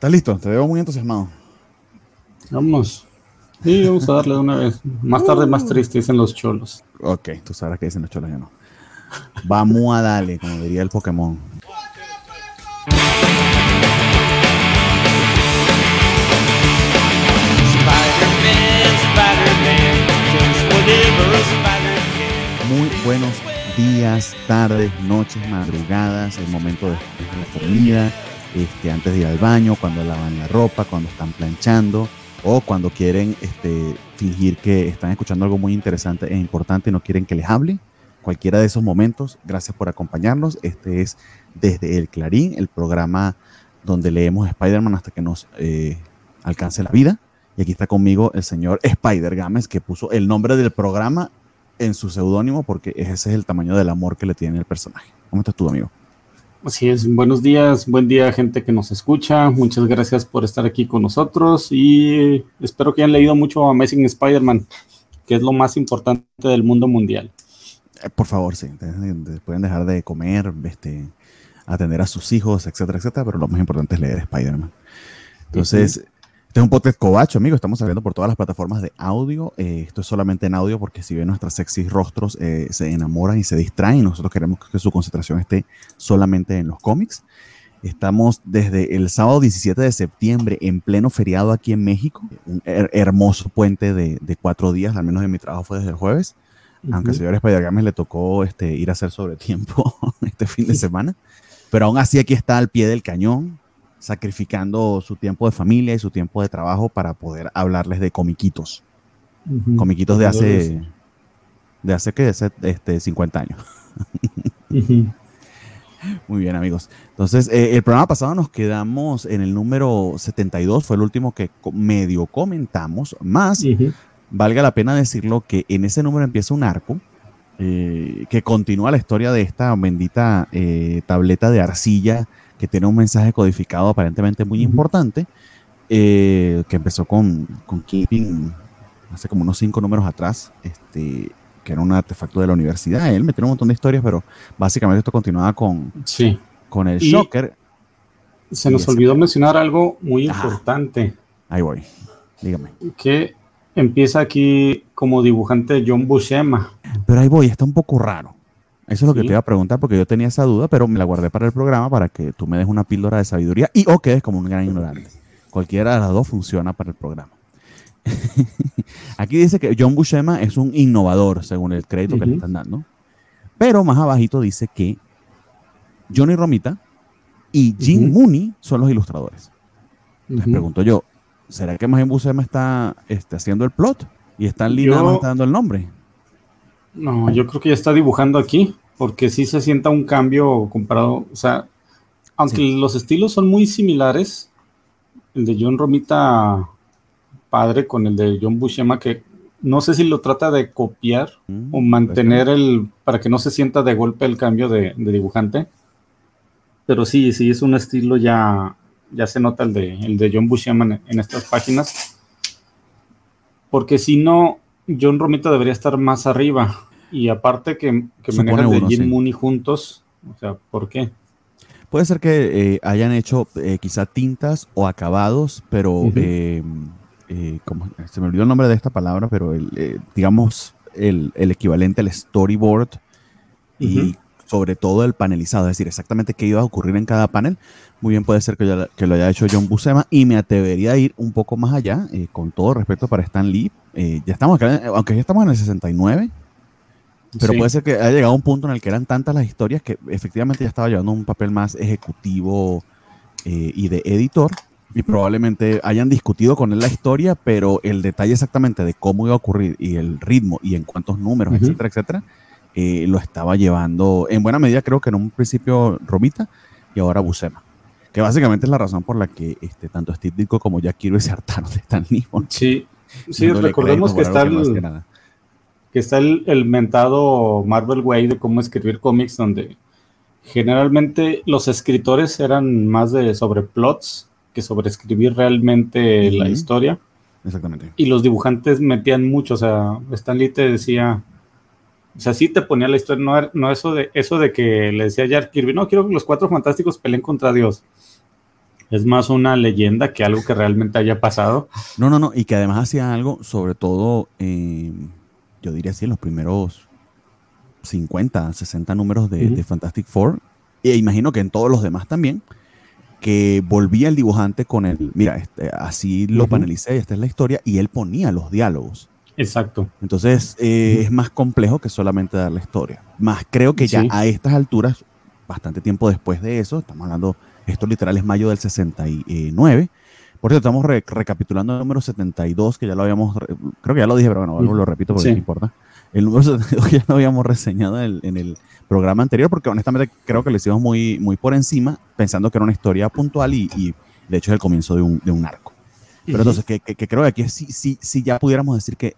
¿Estás listo? Te veo muy entusiasmado. Vamos. Sí, vamos a darle de una vez. Más tarde, más triste, dicen los cholos. Ok, tú sabrás que dicen los cholos, yo no. Vamos a darle, como diría el Pokémon. Muy buenos días, tardes, noches, madrugadas, el momento de la comida, este, antes de ir al baño, cuando lavan la ropa, cuando están planchando o cuando quieren este, fingir que están escuchando algo muy interesante e importante y no quieren que les hable. Cualquiera de esos momentos, gracias por acompañarnos. Este es Desde el Clarín, el programa donde leemos Spider-Man hasta que nos eh, alcance la vida. Y aquí está conmigo el señor Spider Games, que puso el nombre del programa en su seudónimo porque ese es el tamaño del amor que le tiene el personaje. ¿Cómo estás tú, amigo? Así es, buenos días, buen día gente que nos escucha, muchas gracias por estar aquí con nosotros y espero que hayan leído mucho Amazing Spider-Man, que es lo más importante del mundo mundial. Eh, por favor, sí, pueden dejar de comer, este, atender a sus hijos, etcétera, etcétera, pero lo más importante es leer Spider-Man. Entonces, este es un podcast cobacho, amigo. Estamos saliendo por todas las plataformas de audio. Eh, esto es solamente en audio porque si ven nuestros sexy rostros eh, se enamoran y se distraen. Nosotros queremos que su concentración esté solamente en los cómics. Estamos desde el sábado 17 de septiembre en pleno feriado aquí en México. Un hermoso puente de, cuatro días, al menos en mi trabajo fue desde el jueves. Aunque al señor spider le tocó este, ir a hacer sobre tiempo este fin de semana. Pero aún así aquí está al pie del cañón sacrificando su tiempo de familia y su tiempo de trabajo para poder hablarles de comiquitos. Comiquitos de hace, de hace que este, 50 años. Muy bien, amigos. Entonces, eh, el programa pasado nos quedamos en el número 72, fue el último que medio comentamos, más valga la pena decirlo que en ese número empieza un arco eh, que continúa la historia de esta bendita eh, tableta de arcilla que tiene un mensaje codificado aparentemente muy importante, eh, que empezó con, con Keeping hace como unos cinco números atrás, este, que era un artefacto de la universidad. Él metió un montón de historias, pero básicamente esto continuaba con, sí. con el Shocker. Se nos olvidó mencionar algo muy importante. Ahí voy, dígame. Que empieza aquí como dibujante John Buscema. Pero ahí voy, está un poco raro. Eso es lo que te iba a preguntar porque yo tenía esa duda, pero me la guardé para el programa para que tú me des una píldora de sabiduría y o quedes como un gran ignorante. Cualquiera de las dos funciona para el programa. Aquí dice que John Buscema es un innovador, según el crédito que le están dando. Pero más abajito dice que Johnny Romita y Jim Mooney son los ilustradores. Les pregunto yo, ¿será que más Buscema está este, haciendo el plot? Y Stan Lee nada más está dando el nombre. No, yo creo que ya está dibujando aquí, porque sí se sienta un cambio comparado, o sea, aunque los estilos son muy similares, el de John Romita padre con el de John Buscema, que no sé si lo trata de copiar mm, o mantener el, para que no se sienta de golpe el cambio de, dibujante. Pero sí, sí, es un estilo ya, ya se nota el de, el de John Buscema en, en estas páginas. Porque si no, John Romita debería estar más arriba. Y aparte que, que manejan de Jim Mooney juntos, o sea, ¿por qué? Puede ser que eh, hayan hecho eh, quizá tintas o acabados, pero eh, como, se me olvidó el nombre de esta palabra, pero el, digamos el, equivalente al storyboard y sobre todo el panelizado, es decir, exactamente qué iba a ocurrir en cada panel. Muy bien puede ser que, lo haya hecho John Buscema y me atrevería a ir un poco más allá, con todo respeto para Stan Lee. ya estamos, aunque ya estamos en el 69, pero puede ser que haya llegado a un punto en el que eran tantas las historias que efectivamente ya estaba llevando un papel más ejecutivo eh, y de editor. Y probablemente hayan discutido con él la historia, pero el detalle exactamente de cómo iba a ocurrir y el ritmo y en cuántos números, etcétera, etcétera, eh, lo estaba llevando en buena medida, creo que en un principio Romita y ahora Buscema. Que básicamente es la razón por la que este, tanto Steve Ditko como Jack Kirby se hartaron de Stan Lee. Sí, sí recordemos que está el, que está el, mentado Marvel Way de cómo escribir cómics, donde generalmente los escritores eran más de sobre plots que sobre escribir realmente la historia. Exactamente. Y los dibujantes metían mucho, o sea, Stan Lee te decía, o sea, sí te ponía la historia, no, no eso de eso de que le decía a Jack Kirby, no quiero que los cuatro fantásticos peleen contra Dios. es más una leyenda que algo que realmente haya pasado. No, no, no, y que además hacía algo, sobre todo, eh, yo diría así, en los primeros 50, 60 números de, Fantastic Four, e imagino que en todos los demás también, que volvía el dibujante con el, mira, este, así lo panelicé, esta es la historia, y él ponía los diálogos. Exacto. Entonces eh, es más complejo que solamente dar la historia. Más creo que ya a estas alturas, bastante tiempo después de eso, estamos hablando esto literal es mayo del 69. Por cierto, estamos recapitulando el número 72, que ya lo habíamos, creo que ya lo dije, pero bueno, lo repito porque no importa. El número 72 ya lo habíamos reseñado en el, programa anterior, porque honestamente creo que lo hicimos muy, muy por encima, pensando que era una historia puntual y, de hecho es el comienzo de un, de un arco. Pero entonces, que, creo que aquí sí, sí, sí ya pudiéramos decir que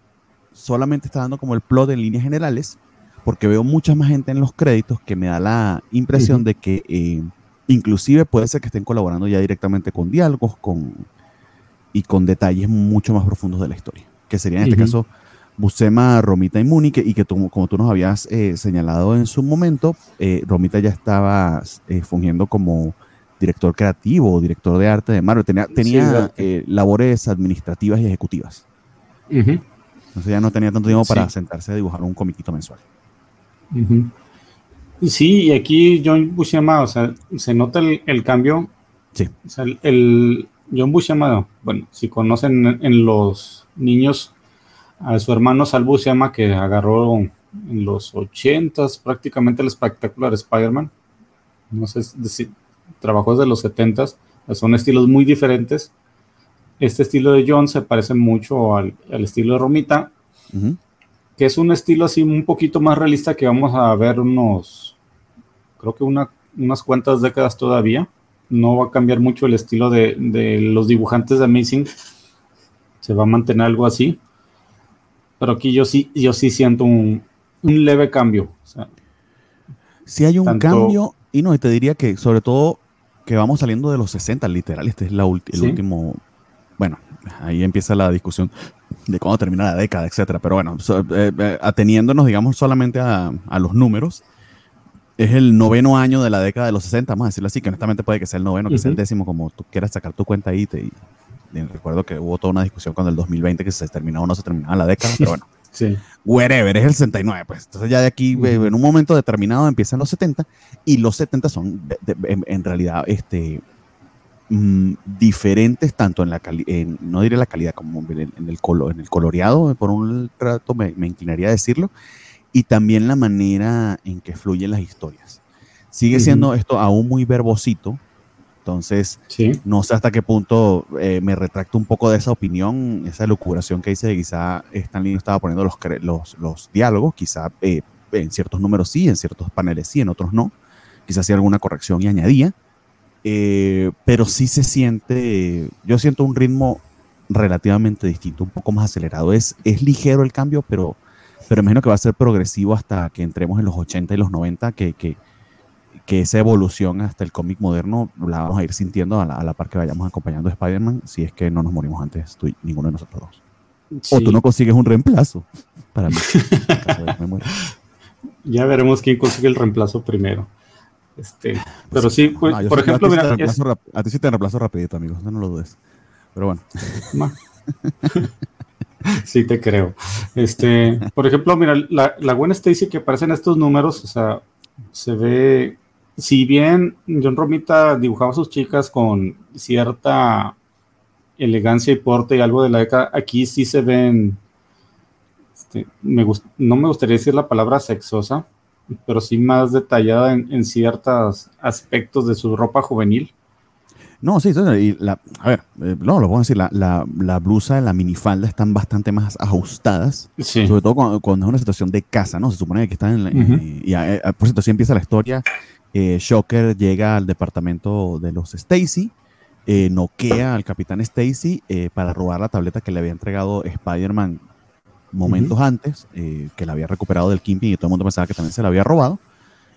solamente está dando como el plot en líneas generales, porque veo mucha más gente en los créditos que me da la impresión de que eh, Inclusive puede ser que estén colaborando ya directamente con diálogos con, y con detalles mucho más profundos de la historia, que sería en este caso Buscema, Romita y Muni, y que como tú nos habías eh, señalado en su momento, eh, Romita ya estaba eh, fungiendo como director creativo, director de arte de Marvel, tenía, tenía labores administrativas y ejecutivas. Entonces ya no tenía tanto tiempo para sentarse a dibujar un comiquito mensual. Sí, y aquí John Buscema, o sea, se nota el, cambio. Sí. O sea, el, John Buscema, bueno, si conocen en los niños a su hermano Sal Buscema, que agarró en los ochentas prácticamente el espectacular Spider-Man. No sé si trabajó desde los setentas, son estilos muy diferentes. Este estilo de John se parece mucho al, estilo de Romita, que es un estilo así un poquito más realista que vamos a ver unos creo que unas cuantas décadas todavía. No va a cambiar mucho el estilo de, los dibujantes de Amazing. Se va a mantener algo así. Pero aquí yo sí, yo sí siento un, leve cambio. Si hay un cambio, y no, y te diría que sobre todo que vamos saliendo de los 60, literal, este es la el último, bueno, ahí empieza la discusión de cuándo termina la década, etcétera, pero bueno, eh, eh, ateniéndonos, digamos, solamente a, a, los números, es el noveno año de la década de los 60, vamos a decirlo así, que honestamente puede que sea el noveno, que sea el décimo, como tú quieras sacar tu cuenta ahí. Te, recuerdo que hubo toda una discusión con el 2020 que se terminaba o no se terminaba la década, pero bueno. sí. Wherever, es el 69, pues. Entonces ya de aquí, en un momento determinado, empiezan los 70, y los 70 son en, realidad este, mm, diferentes tanto en la calidad, no diré la calidad como en, el, color, en el coloreado, por un rato me, me inclinaría a decirlo, y también la manera en que fluyen las historias. Sigue siendo esto aún muy verbosito, entonces no sé hasta qué punto eh, me retracto un poco de esa opinión, esa locuración que hice de quizá Stanley estaba poniendo los, los, los diálogos, quizá eh, en ciertos números sí, en ciertos paneles sí, en otros no, quizá hacía alguna corrección y añadía, eh, pero sí se siente, yo siento un ritmo relativamente distinto, un poco más acelerado. Es, es ligero el cambio, pero pero imagino que va a ser progresivo hasta que entremos en los 80 y los 90, que, que, que esa evolución hasta el cómic moderno la vamos a ir sintiendo a la, a la par que vayamos acompañando a Spider-Man, si es que no nos morimos antes, tú y ninguno de nosotros dos. O tú no consigues un reemplazo para mí. ya veremos quién consigue el reemplazo primero. Este, pero sí, pues, por ejemplo, mira, a ti sí te reemplazo rapidito, amigos, no, lo dudes. Pero bueno. sí, te creo. Este, por ejemplo, mira, la, la Gwen Stacy que aparece en estos números, o sea, se ve, si bien John Romita dibujaba a sus chicas con cierta elegancia y porte y algo de la década, aquí sí se ven, este, me no me gustaría decir la palabra sexosa, pero sí más detallada en, en ciertos aspectos de su ropa juvenil. No, sí, y la, a ver, eh, no, lo puedo decir, la, la, la, blusa, la minifalda están bastante más ajustadas, sobre todo cuando, es una situación de casa, ¿no? Se supone que están en la, y, eh, por cierto, así empieza la historia, eh, Shocker llega al departamento de los Stacy, noquea al capitán Stacy para robar la tableta que le había entregado Spider-Man momentos antes, que la había recuperado del Kimping y todo el mundo pensaba que también se la había robado,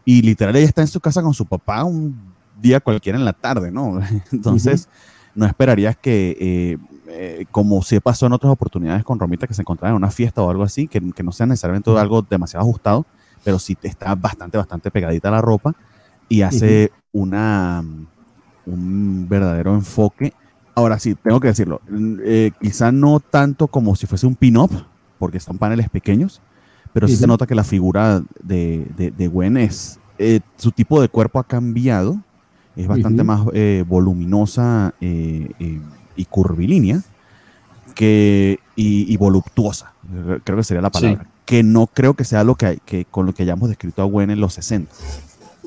y literal ella está en su casa con su papá, un día cualquiera en la tarde, ¿no? Entonces, no esperarías que, eh, eh, como se pasó en otras oportunidades con Romita, que se encontraba en una fiesta o algo así, que, no sea necesariamente algo demasiado ajustado, pero sí está bastante, bastante pegadita la ropa y hace una, un verdadero enfoque. Ahora sí, tengo que decirlo, eh, quizá no tanto como si fuese un pin-up, porque son paneles pequeños, pero sí, se nota que la figura de, de, Gwen es, eh, su tipo de cuerpo ha cambiado, es bastante más eh, voluminosa y curvilínea que, y, voluptuosa, creo que sería la palabra, que no creo que sea lo que, que con lo que hayamos descrito a Gwen en los 60.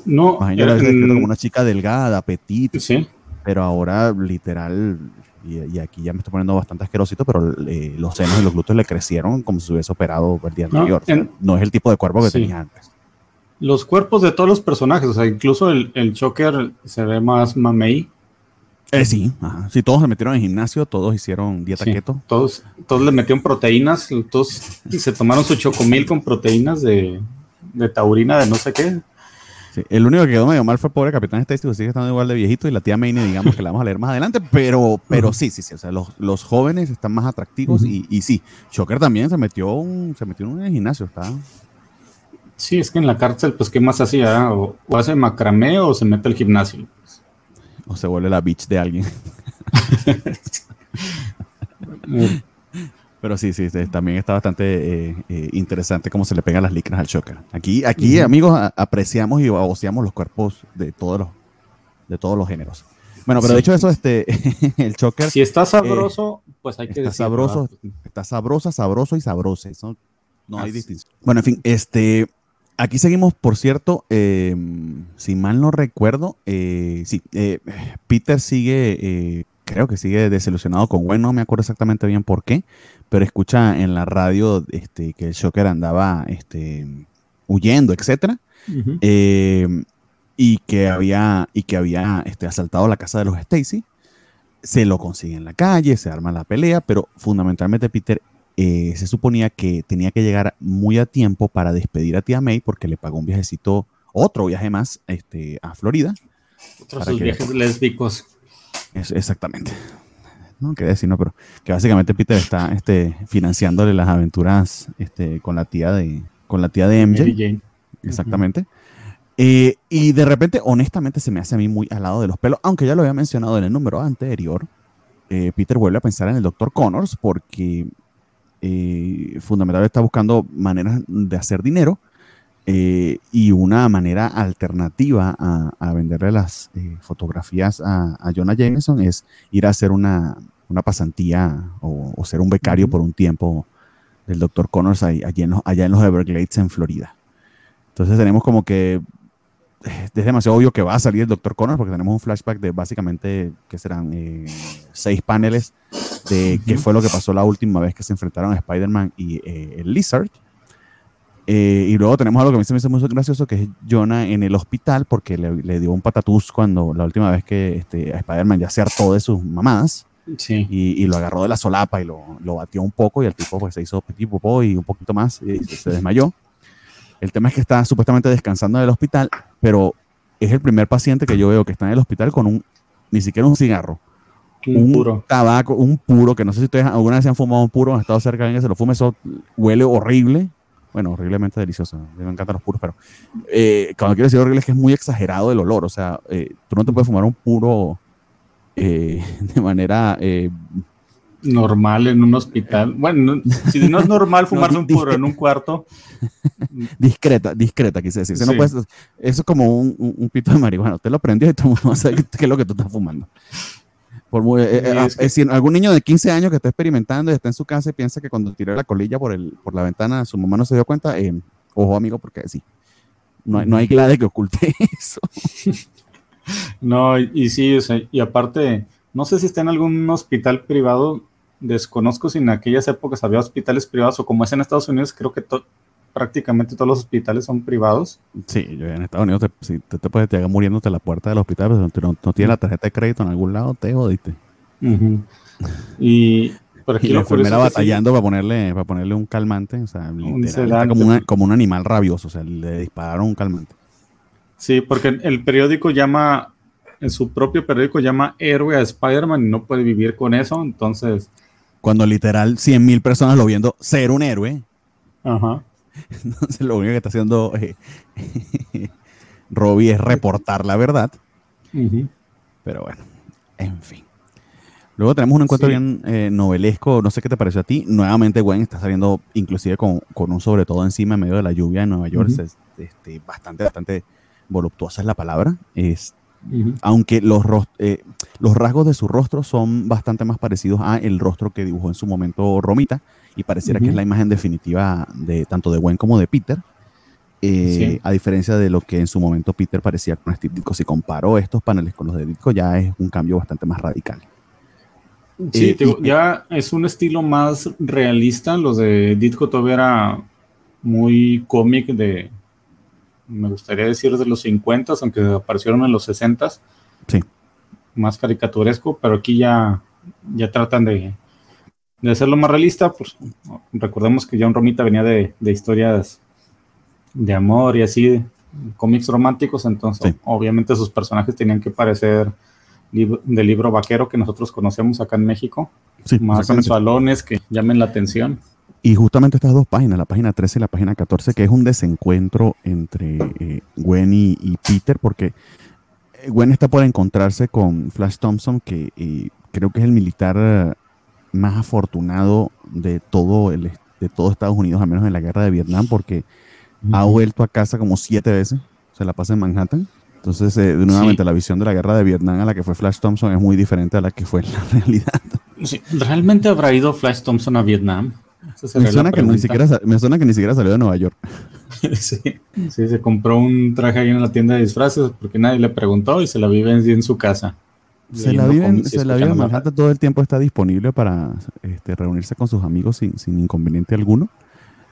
No, Imagínate la como una chica delgada, petit, sí. pero ahora literal, y, aquí ya me estoy poniendo bastante asquerosito, pero eh, los senos y los glúteos le crecieron como si se hubiese operado el día anterior. No, es el tipo de cuerpo que tenía antes. Los cuerpos de todos los personajes, o sea, incluso el, el Choker se ve más mamey eh, sí, sí, todos se metieron en gimnasio, todos hicieron dieta keto. Todos, todos le metieron proteínas, todos se tomaron su chocomil con proteínas de, taurina, de no sé qué. El único que quedó medio mal fue pobre Capitán Stacy, sigue estando igual de viejito, y la tía Mayne, digamos que la vamos a leer más adelante, pero, pero sí, sí, sí, o sea, los, jóvenes están más atractivos y, sí, Shocker también se metió, un, se metió en el gimnasio, está... Sí, es que en la cárcel, pues, ¿qué más hacía? O, o hace macramé o se mete al gimnasio o se vuelve la bitch de alguien. Pero sí, sí, también está bastante eh, eh, interesante cómo se le pegan las licras al Shocker. Aquí, aquí amigos, apreciamos y aboceamos los cuerpos de todos los, de todos los géneros. Bueno, pero de hecho eso, este, el Shocker... Si está sabroso, pues hay que está Sabroso, está sabrosa, sabroso y sabroso. no hay distinción. Bueno, en fin, este... Aquí seguimos, por cierto, eh, si mal no recuerdo, eh, sí, eh, Peter sigue, creo que sigue desilusionado con Gwen, no me acuerdo exactamente bien por qué, pero escucha en la radio este, que el Shocker andaba este, huyendo, etc. y que había, y que había este, asaltado la casa de los Stacy. Se lo consigue en la calle, se arma la pelea, pero fundamentalmente Peter eh, se suponía que tenía que llegar muy a tiempo para despedir a tía May porque le pagó un viajecito, otro viaje más este, a Florida. Otros viajes lésbicos. exactamente. No quería decir, no, pero que básicamente Peter está este, financiándole las aventuras este, con la tía de con la tía de MJ. Exactamente. Eh, y de repente, honestamente, se me hace a mí muy al lado de los pelos, aunque ya lo había mencionado en el número anterior. Eh, Peter vuelve a pensar en el Dr. Connors porque eh, fundamentalmente está buscando maneras de hacer dinero eh, y una manera alternativa a, venderle las eh, fotografías a, Jonah Jameson es ir a hacer una, pasantía o, ser un becario por un tiempo del Dr. Connors allá, en los, allá en los Everglades en Florida. Entonces tenemos como que es demasiado obvio que va a salir el Dr. Connors porque tenemos un flashback de básicamente que serán seis paneles de qué fue lo que pasó la última vez que se enfrentaron a Spider-Man y eh, el Lizard. Eh, y luego tenemos algo que a mí se me hizo muy gracioso, que es Jonah en el hospital, porque le, dio un patatús cuando la última vez que este, Spider-Man ya se hartó de sus mamadas. Y, lo agarró de la solapa y lo, lo, batió un poco y el tipo pues se hizo petit popó y un poquito más y se desmayó. El tema es que está supuestamente descansando en el hospital, pero es el primer paciente que yo veo que está en el hospital con un, ni siquiera un cigarro, un, puro. tabaco, un puro, que no sé si ustedes alguna vez se han fumado un puro, han estado cerca de alguien que se lo fume, eso huele horrible. Bueno, horriblemente delicioso. Me encantan los puros, pero eh, cuando quiero decir horrible es que es muy exagerado el olor. O sea, eh, tú no te puedes fumar un puro eh, de manera normal en un hospital. Bueno, si no es normal fumarse un puro en un cuarto. Discreta, discreta, quise decir. No eso es como un, un, pito de marihuana. Usted lo prendió y tú no sabes qué es lo que tú estás fumando. Por eh, eh, es, decir, algún niño de 15 años que está experimentando y está en su casa y piensa que cuando tiró la colilla por, el, por la ventana su mamá no se dio cuenta, eh, ojo amigo, porque sí, no hay, no hay glade que oculte eso. No, y, sí, y aparte, no sé si está en algún hospital privado, desconozco si en aquellas épocas había hospitales privados o como es en Estados Unidos, creo que prácticamente todos los hospitales son privados. Sí, en Estados Unidos, te, si te, te puedes te muriéndote la puerta del hospital, pero no, no, tienes la tarjeta de crédito en algún lado, te jodiste. Y por aquí la enfermera batallando para ponerle para ponerle un calmante, o sea, como, como un animal rabioso, o sea, le dispararon un calmante. Sí, porque el periódico llama, en su propio periódico llama héroe a Spider-Man y no puede vivir con eso, entonces... Cuando literal 100 mil personas lo viendo ser un héroe. Ajá. Entonces lo único que está haciendo eh, Robbie es reportar la verdad. Pero Pero bueno, en fin. Luego tenemos un encuentro bien eh, novelesco, no sé qué te pareció a ti. Nuevamente Gwen está saliendo inclusive con, un sobre todo encima en medio de la lluvia en Nueva York. este, bastante, bastante voluptuosa es la palabra. Es, Aunque los, eh, los rasgos de su rostro son bastante más parecidos a el rostro que dibujó en su momento Romita y pareciera que es la imagen definitiva de tanto de Gwen como de Peter. Eh, a diferencia de lo que en su momento Peter parecía con Steve Ditko, si comparo estos paneles con los de Ditko, ya es un cambio bastante más radical. Sí, eh, ya es un estilo más realista. Los de Ditko todavía era muy cómic de, me gustaría decir de los 50, aunque aparecieron en los 60. Sí. Más caricaturesco, pero aquí ya, ya tratan de, de hacerlo más realista. Pues, recordemos que John Romita venía de, de historias de amor y así, cómics románticos, entonces obviamente sus personajes tenían que parecer del libro vaquero que nosotros conocemos acá en México, más sensualones que llamen la atención. Y justamente estas dos páginas, la página 13 y la página 14, que es un desencuentro entre eh, Gwen y, Peter, porque eh, Gwen está por encontrarse con Flash Thompson, que eh, creo que es el militar más afortunado de todo, el, de todo Estados Unidos, al menos en la guerra de Vietnam, porque ha vuelto a casa como siete veces, se la pasa en Manhattan. Entonces, eh, nuevamente, la visión de la guerra de Vietnam a la que fue Flash Thompson es muy diferente a la que fue en la realidad. ¿Realmente habrá ido Flash Thompson a Vietnam? Me suena, que ni siquiera, me suena que ni siquiera salió de Nueva York. sí, sí, se compró un traje ahí en la tienda de disfraces porque nadie le preguntó y se la vive en su casa. Se la vive, en Manhattan, todo el tiempo está disponible para este, reunirse con sus amigos sin, sin inconveniente alguno.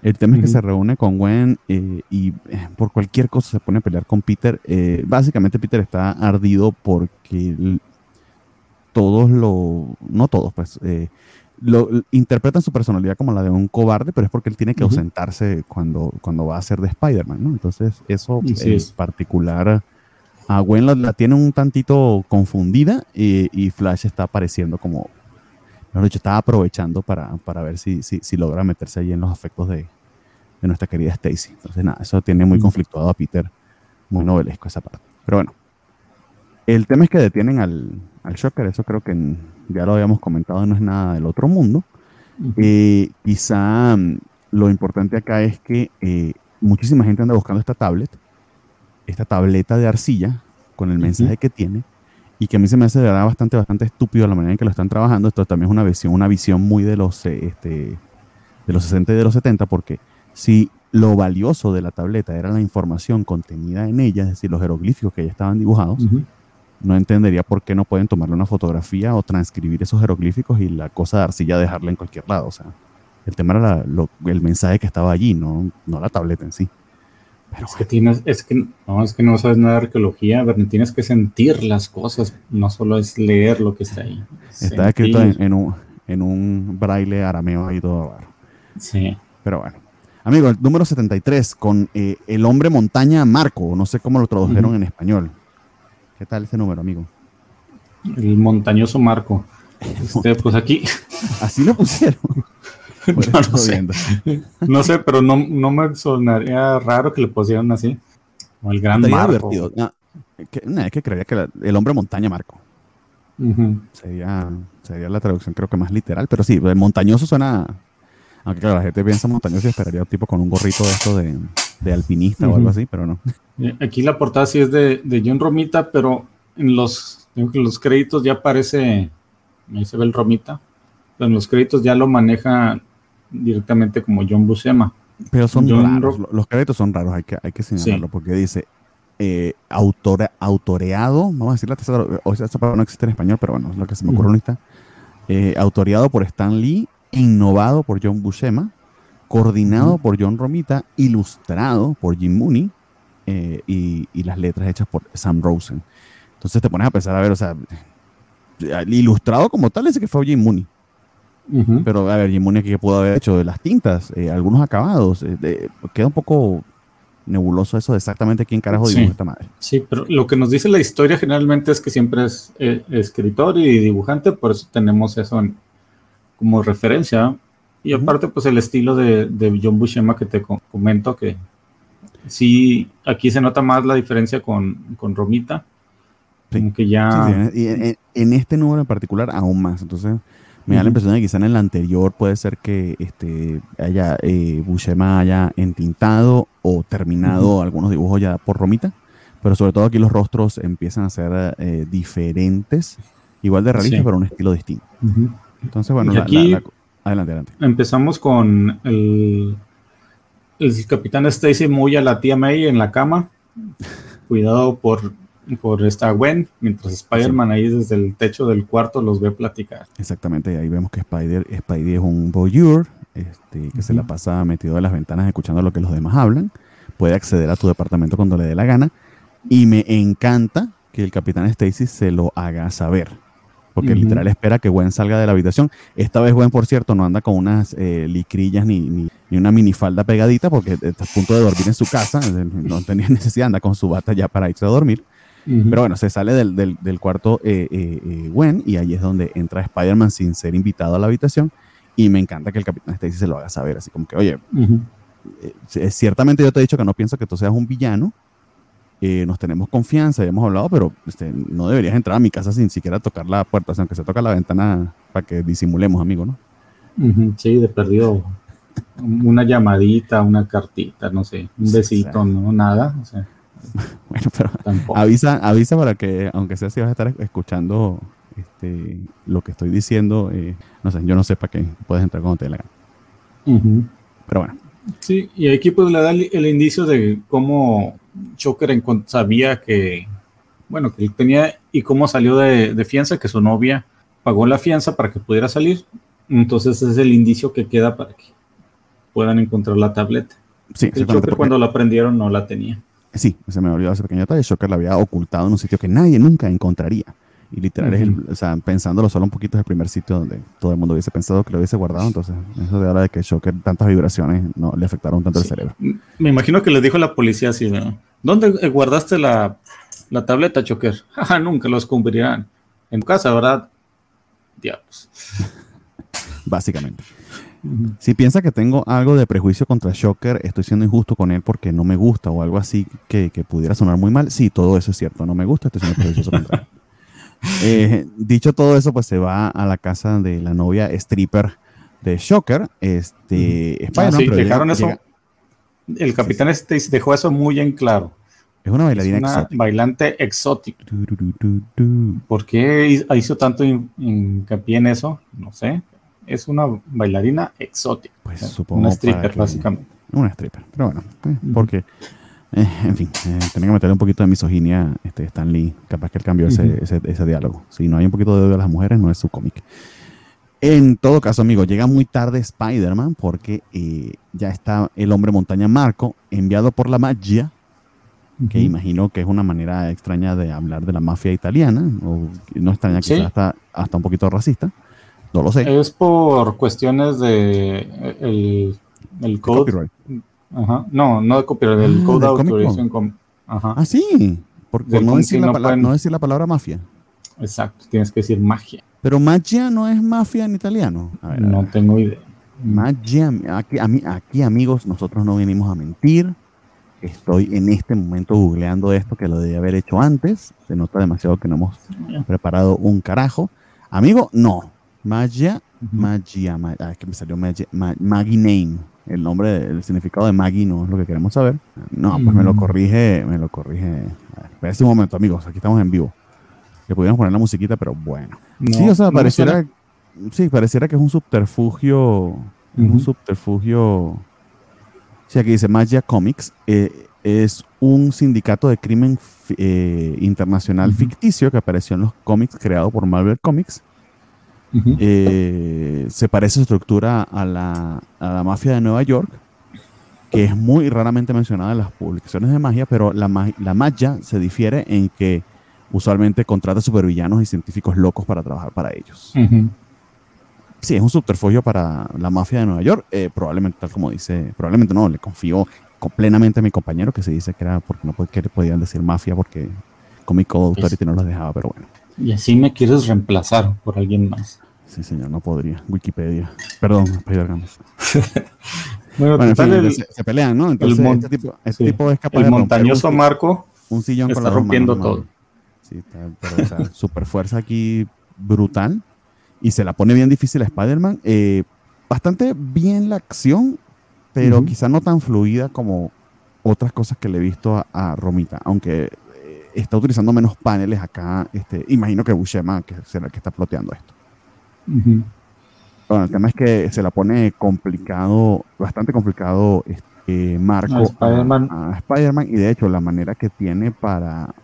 El tema es que se reúne con Gwen eh, y eh, por cualquier cosa se pone a pelear con Peter. Eh, básicamente Peter está ardido porque todos lo, no todos, pues, lo, interpretan su personalidad como la de un cobarde, pero es porque él tiene que ausentarse cuando, cuando va a ser de Spider-Man, ¿no? Entonces eso en particular a Gwen la, tiene un tantito confundida y, Flash está apareciendo como, mejor dicho, está aprovechando para, para ver si, si, si, logra meterse ahí en los afectos de, de nuestra querida Stacy. Entonces, nada, eso tiene muy conflictuado a Peter, muy novelesco esa parte. Pero bueno, el tema es que detienen al, al Shocker, eso creo que ya lo habíamos comentado, no es nada del otro mundo. Eh, quizá mm, lo importante acá es que eh, muchísima gente anda buscando esta tablet, esta tableta de arcilla con el mensaje que tiene y que a mí se me hace de verdad bastante, bastante estúpido la manera en que lo están trabajando. Esto también es una visión, una visión muy de los, eh, este, de los 60 y de los 70, porque si lo valioso de la tableta era la información contenida en ella, es decir, los jeroglíficos que ya estaban dibujados, no entendería por qué no pueden tomarle una fotografía o transcribir esos jeroglíficos y la cosa de arcilla dejarla en cualquier lado. O sea, el tema era el mensaje que estaba allí, no, no la tableta en sí es que tienes, es que no, es que no sabes nada de arqueología, tienes que sentir las cosas, no solo es leer lo que está ahí. Está escrito en, un, en un braille arameo ahí todo Sí. Pero bueno. Amigo, el número 73 con eh, el hombre montaña Marco, no sé cómo lo tradujeron en español. ¿Qué tal ese número, amigo? El montañoso Marco. Este, pues aquí. Así lo pusieron. no, sé. no sé, pero no, no, me sonaría raro que le pusieran así. O el gran Marco. No, es que creería que el hombre montaña Marco. sería, sería la traducción creo que más literal, pero sí, el montañoso suena, aunque claro, la gente piensa montañoso y esperaría un tipo con un gorrito de esto de, de alpinista o algo así, pero no. Eh, aquí la portada sí es de, de John Romita, pero en los, en los créditos ya aparece, ahí se ve el Romita, en los créditos ya lo maneja directamente como John Buscema. Pero son raros, los créditos son raros, hay que, hay que señalarlo, porque dice eh, autoreado, vamos a decir la tercera, o sea, esta palabra no existe en español, pero bueno, es lo que se me ocurre ahorita. Eh, autoreado por Stan Lee, innovado por John Buscema, coordinado por John Romita, ilustrado por Jim Mooney eh, y, y, las letras hechas por Sam Rosen. Entonces te pones a pensar, a ver, o sea, ilustrado como tal, ese que fue Jim Mooney. Pero a ver, Jimmy ¿qué pudo haber hecho? De las tintas, eh, algunos acabados. Eh, queda un poco nebuloso eso de exactamente quién carajo dibujó esta madre. Sí, pero lo que nos dice la historia generalmente es que siempre es eh, escritor y dibujante, por eso tenemos eso como referencia. Y aparte, pues el estilo de, de John Buscema que te comento, que sí, aquí se nota más la diferencia con, con Romita Como que ya... y en, este número en particular aún más. Entonces me da la impresión de que quizá en el anterior puede ser que este, haya, eh, Bushema haya entintado o terminado algunos dibujos ya por Romita. Pero sobre todo aquí los rostros empiezan a ser eh, diferentes, igual de realistas, pero un estilo distinto. Entonces, bueno, aquí adelante, adelante. Empezamos con el, el capitán Stacy muy a la tía May en la cama, cuidado por, por esta Gwen, mientras Spider-Man ahí desde el techo del cuarto los ve platicar. Exactamente, y ahí vemos que Spider, Spidey es un voyeur, este, que se la pasa metido en las ventanas escuchando lo que los demás hablan, puede acceder a tu departamento cuando le dé la gana, y me encanta que el capitán Stacy se lo haga saber porque literal espera que Gwen salga de la habitación. Esta vez Gwen, por cierto, no anda con unas eh, licrillas ni, ni, una minifalda pegadita porque está a punto de dormir en su casa, no tenía necesidad, anda con su bata ya para irse a dormir. Pero bueno, se sale del, del, cuarto eh, eh, Gwen y ahí es donde entra Spider-Man sin ser invitado a la habitación. Y me encanta que el Capitán Stacy se lo haga saber, así como que, oye, ciertamente yo te he dicho que no pienso que tú seas un villano, eh, nos tenemos confianza, ya hemos hablado, pero este, no deberías entrar a mi casa sin siquiera tocar la puerta, o sea, aunque se toca la ventana para que disimulemos, amigo, ¿no? Sí, de perdido una llamadita, una cartita, no sé, un besito, no, nada, o sea, bueno, pero avisa, avisa para que, aunque sea si vas a estar escuchando este, lo que estoy diciendo, eh, no sé, yo no sé para qué puedes entrar cuando te dé la gana. Pero bueno. Sí, y aquí pues le da el indicio de cómo Choker sabía que, bueno, que él tenía y cómo salió de, fianza, que su novia pagó la fianza para que pudiera salir. Entonces es el indicio que queda para que puedan encontrar la tableta. Sí, el Choker cuando la prendieron no la tenía. Sí, se me olvidó ese pequeño detalle. Choker la había ocultado en un sitio que nadie nunca encontraría. Y literal, es el, o sea, pensándolo solo un poquito, es el primer sitio donde todo el mundo hubiese pensado que lo hubiese guardado. Entonces, eso de ahora de que Shocker, tantas vibraciones no le afectaron tanto el cerebro. Me imagino que le dijo la policía así, ¿dónde guardaste la, la tableta, Choker? nunca los cumplirán. En tu casa, ¿verdad? Diablos. Básicamente. Si piensa que tengo algo de prejuicio contra Shocker, estoy siendo injusto con él porque no me gusta o algo así que, que pudiera sonar muy mal. Sí, todo eso es cierto. No me gusta, estoy siendo prejuicioso contra él. Eh, dicho todo eso, pues se va a la casa de la novia stripper de Shocker. Este, ah, dejaron eso. El capitán este dejó eso muy en claro. Es una bailarina exótica. bailante exótica. ¿Por qué hizo tanto hincapié en eso? No sé. Es una bailarina exótica. Pues supongo. Una stripper, básicamente. Una stripper. Pero bueno, eh, porque eh, en fin, eh, tenía que meterle un poquito de misoginia este, Stan Lee. Capaz que él cambió ese, ese, diálogo. Si no hay un poquito de odio a las mujeres, no es su cómic. En todo caso, amigo, llega muy tarde Spider-Man porque eh, ya está el hombre montaña Marco, enviado por la magia, que imagino que es una manera extraña de hablar de la mafia italiana, o no extraña, quizás hasta, hasta un poquito racista. No lo sé. Es por cuestiones de el, el code. Ajá. No, no de copyright, del ah, Code Authorization. Ajá. Ah, sí. Por, no, decir la palabra, no decir la palabra mafia. Exacto, tienes que decir magia. Pero magia no es mafia en italiano. no tengo idea. Magia, aquí, aquí amigos, nosotros no venimos a mentir. Estoy en este momento googleando esto que lo debí haber hecho antes. Se nota demasiado que no hemos preparado un carajo. Amigo, no. Magia, magia, magia, ah, que me salió magia, Maggie Name el nombre, el significado de Maggie no es lo que queremos saber. No, pues me lo mm. corrige, me lo corrige. Espera un momento, amigos, aquí estamos en vivo. Que pudiéramos poner la musiquita, pero bueno. sí, o sea, pareciera, sí, pareciera que es un subterfugio, un subterfugio. Sí, aquí dice Magia Comics. Eh, es un sindicato de crimen eh, internacional ficticio que apareció en los cómics creado por Marvel Comics eh, se parece su estructura a la, a la, mafia de Nueva York, que es muy raramente mencionada en las publicaciones de magia, pero la, la magia se difiere en que usualmente contrata supervillanos y científicos locos para trabajar para ellos. Sí, es un subterfugio para la mafia de Nueva York, eh, probablemente tal como dice, probablemente no, le confío plenamente a mi compañero que se dice que era porque no que podían decir mafia porque Comic Code Authority no los dejaba, pero bueno. Y así me quieres reemplazar por alguien más. Sí, señor, no podría. Wikipedia. Perdón, Spider bueno, se, pelean, ¿no? Entonces, este, tipo, este tipo es capaz el montañoso Marco un sillón está rompiendo todo. sí, pero o sea, super fuerza aquí brutal. Y se la pone bien difícil a Spider-Man. Eh, bastante bien la acción, pero quizá no tan fluida como otras cosas que le he visto a, Romita. Aunque está utilizando menos paneles acá. Este, imagino que Bushema, que será el que está ploteando esto. Bueno, el tema es que se la pone complicado, bastante complicado este Marco a Spider-Man. y de hecho la manera que tiene para,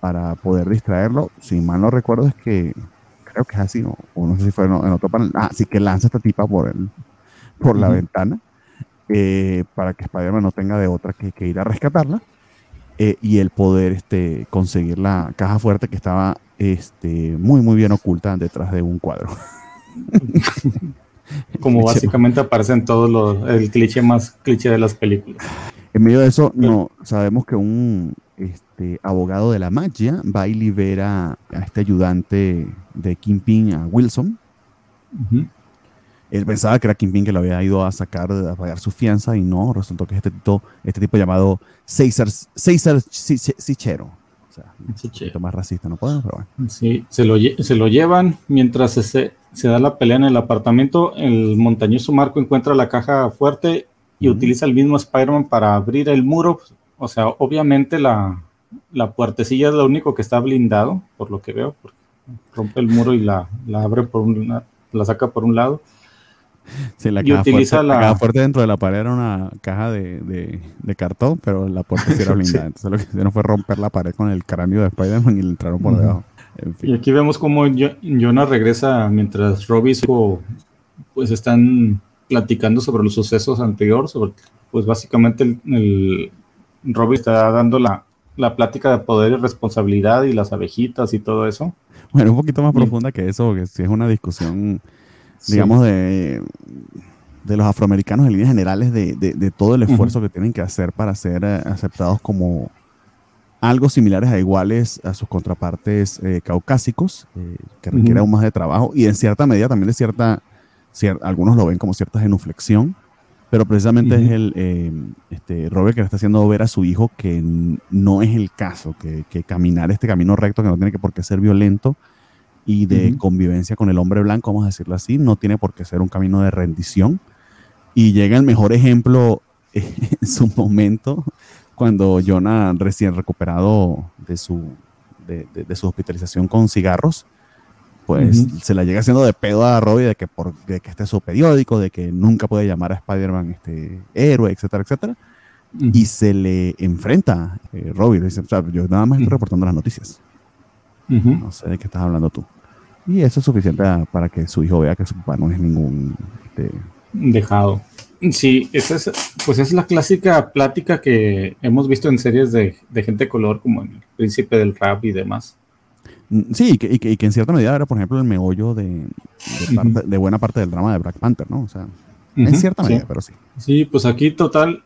para poder distraerlo, si mal no recuerdo, es que creo que es así, o, no sé si fue en, otro panel. Ah, sí que lanza esta tipa por, el, por la ventana eh, para que Spider-Man no tenga de otra que, ir a rescatarla eh, y el poder este, conseguir la caja fuerte que estaba este, muy, muy bien oculta detrás de un cuadro. Como básicamente aparece en todos los, el cliché más cliché de las películas. En medio de eso, no sabemos que un este, abogado de la magia va y libera a este ayudante de Kingpin, a Wilson. Él pensaba que era Kingpin que lo había ido a sacar, a pagar su fianza, y no, resultó que es este tipo, este tipo llamado César, César Sichero. O sea, un poquito más racista, no podemos, pero bueno. Sí, se lo, se lo llevan mientras se, se da la pelea en el apartamento. El montañoso Marco encuentra la caja fuerte y utiliza el mismo Spider-Man para abrir el muro. O sea, obviamente la, la puertecilla es lo único que está blindado, por lo que veo, porque rompe el muro y la, la abre por una, la saca por un lado. Sí, la, caja fuerte, la... caja fuerte, dentro de la pared era una caja de, de, cartón, pero la puerta sí era blindada. Entonces lo que hicieron fue romper la pared con el cráneo de Spider-Man y le entraron por debajo. Y aquí vemos cómo Jonah regresa mientras Robbie pues están platicando sobre los sucesos anteriores, pues básicamente el, el Robbie está dando la, la plática de poder y responsabilidad y las abejitas y todo eso. Bueno, un poquito más profunda que eso, que si es una discusión, digamos, de, de los afroamericanos en líneas generales, de, de, todo el esfuerzo que tienen que hacer para ser eh, aceptados como algo similares a iguales a sus contrapartes eh, caucásicos, eh, que requiere aún más de trabajo y en cierta medida también de cierta, algunos lo ven como cierta genuflexión, pero precisamente es el eh, este, Robert que le está haciendo ver a su hijo que no es el caso, que, que, caminar este camino recto, que no tiene que por qué ser violento y de convivencia con el hombre blanco, vamos a decirlo así, no tiene por qué ser un camino de rendición. Y llega el mejor ejemplo en su momento cuando Jonah, recién recuperado de su, de, su hospitalización con cigarros, pues se la llega haciendo de pedo a Robbie de que, por, que este es su periódico, de que nunca puede llamar a Spider-Man este héroe, etcétera, etcétera. Y se le enfrenta eh, Robbie. Dice, yo nada más estoy reportando las noticias. No sé de qué estás hablando tú. Y eso es suficiente para que su hijo vea que su papá no es ningún... Este, Dejado. Sí, esa es, pues es la clásica plática que hemos visto en series de, gente de color, como en El Príncipe del Rap y demás. Mm, sí, y que, y que, en cierta medida era, por ejemplo, el meollo de, de, buena parte del drama de Black Panther, ¿no? O sea, en cierta medida, pero sí. Sí, pues aquí total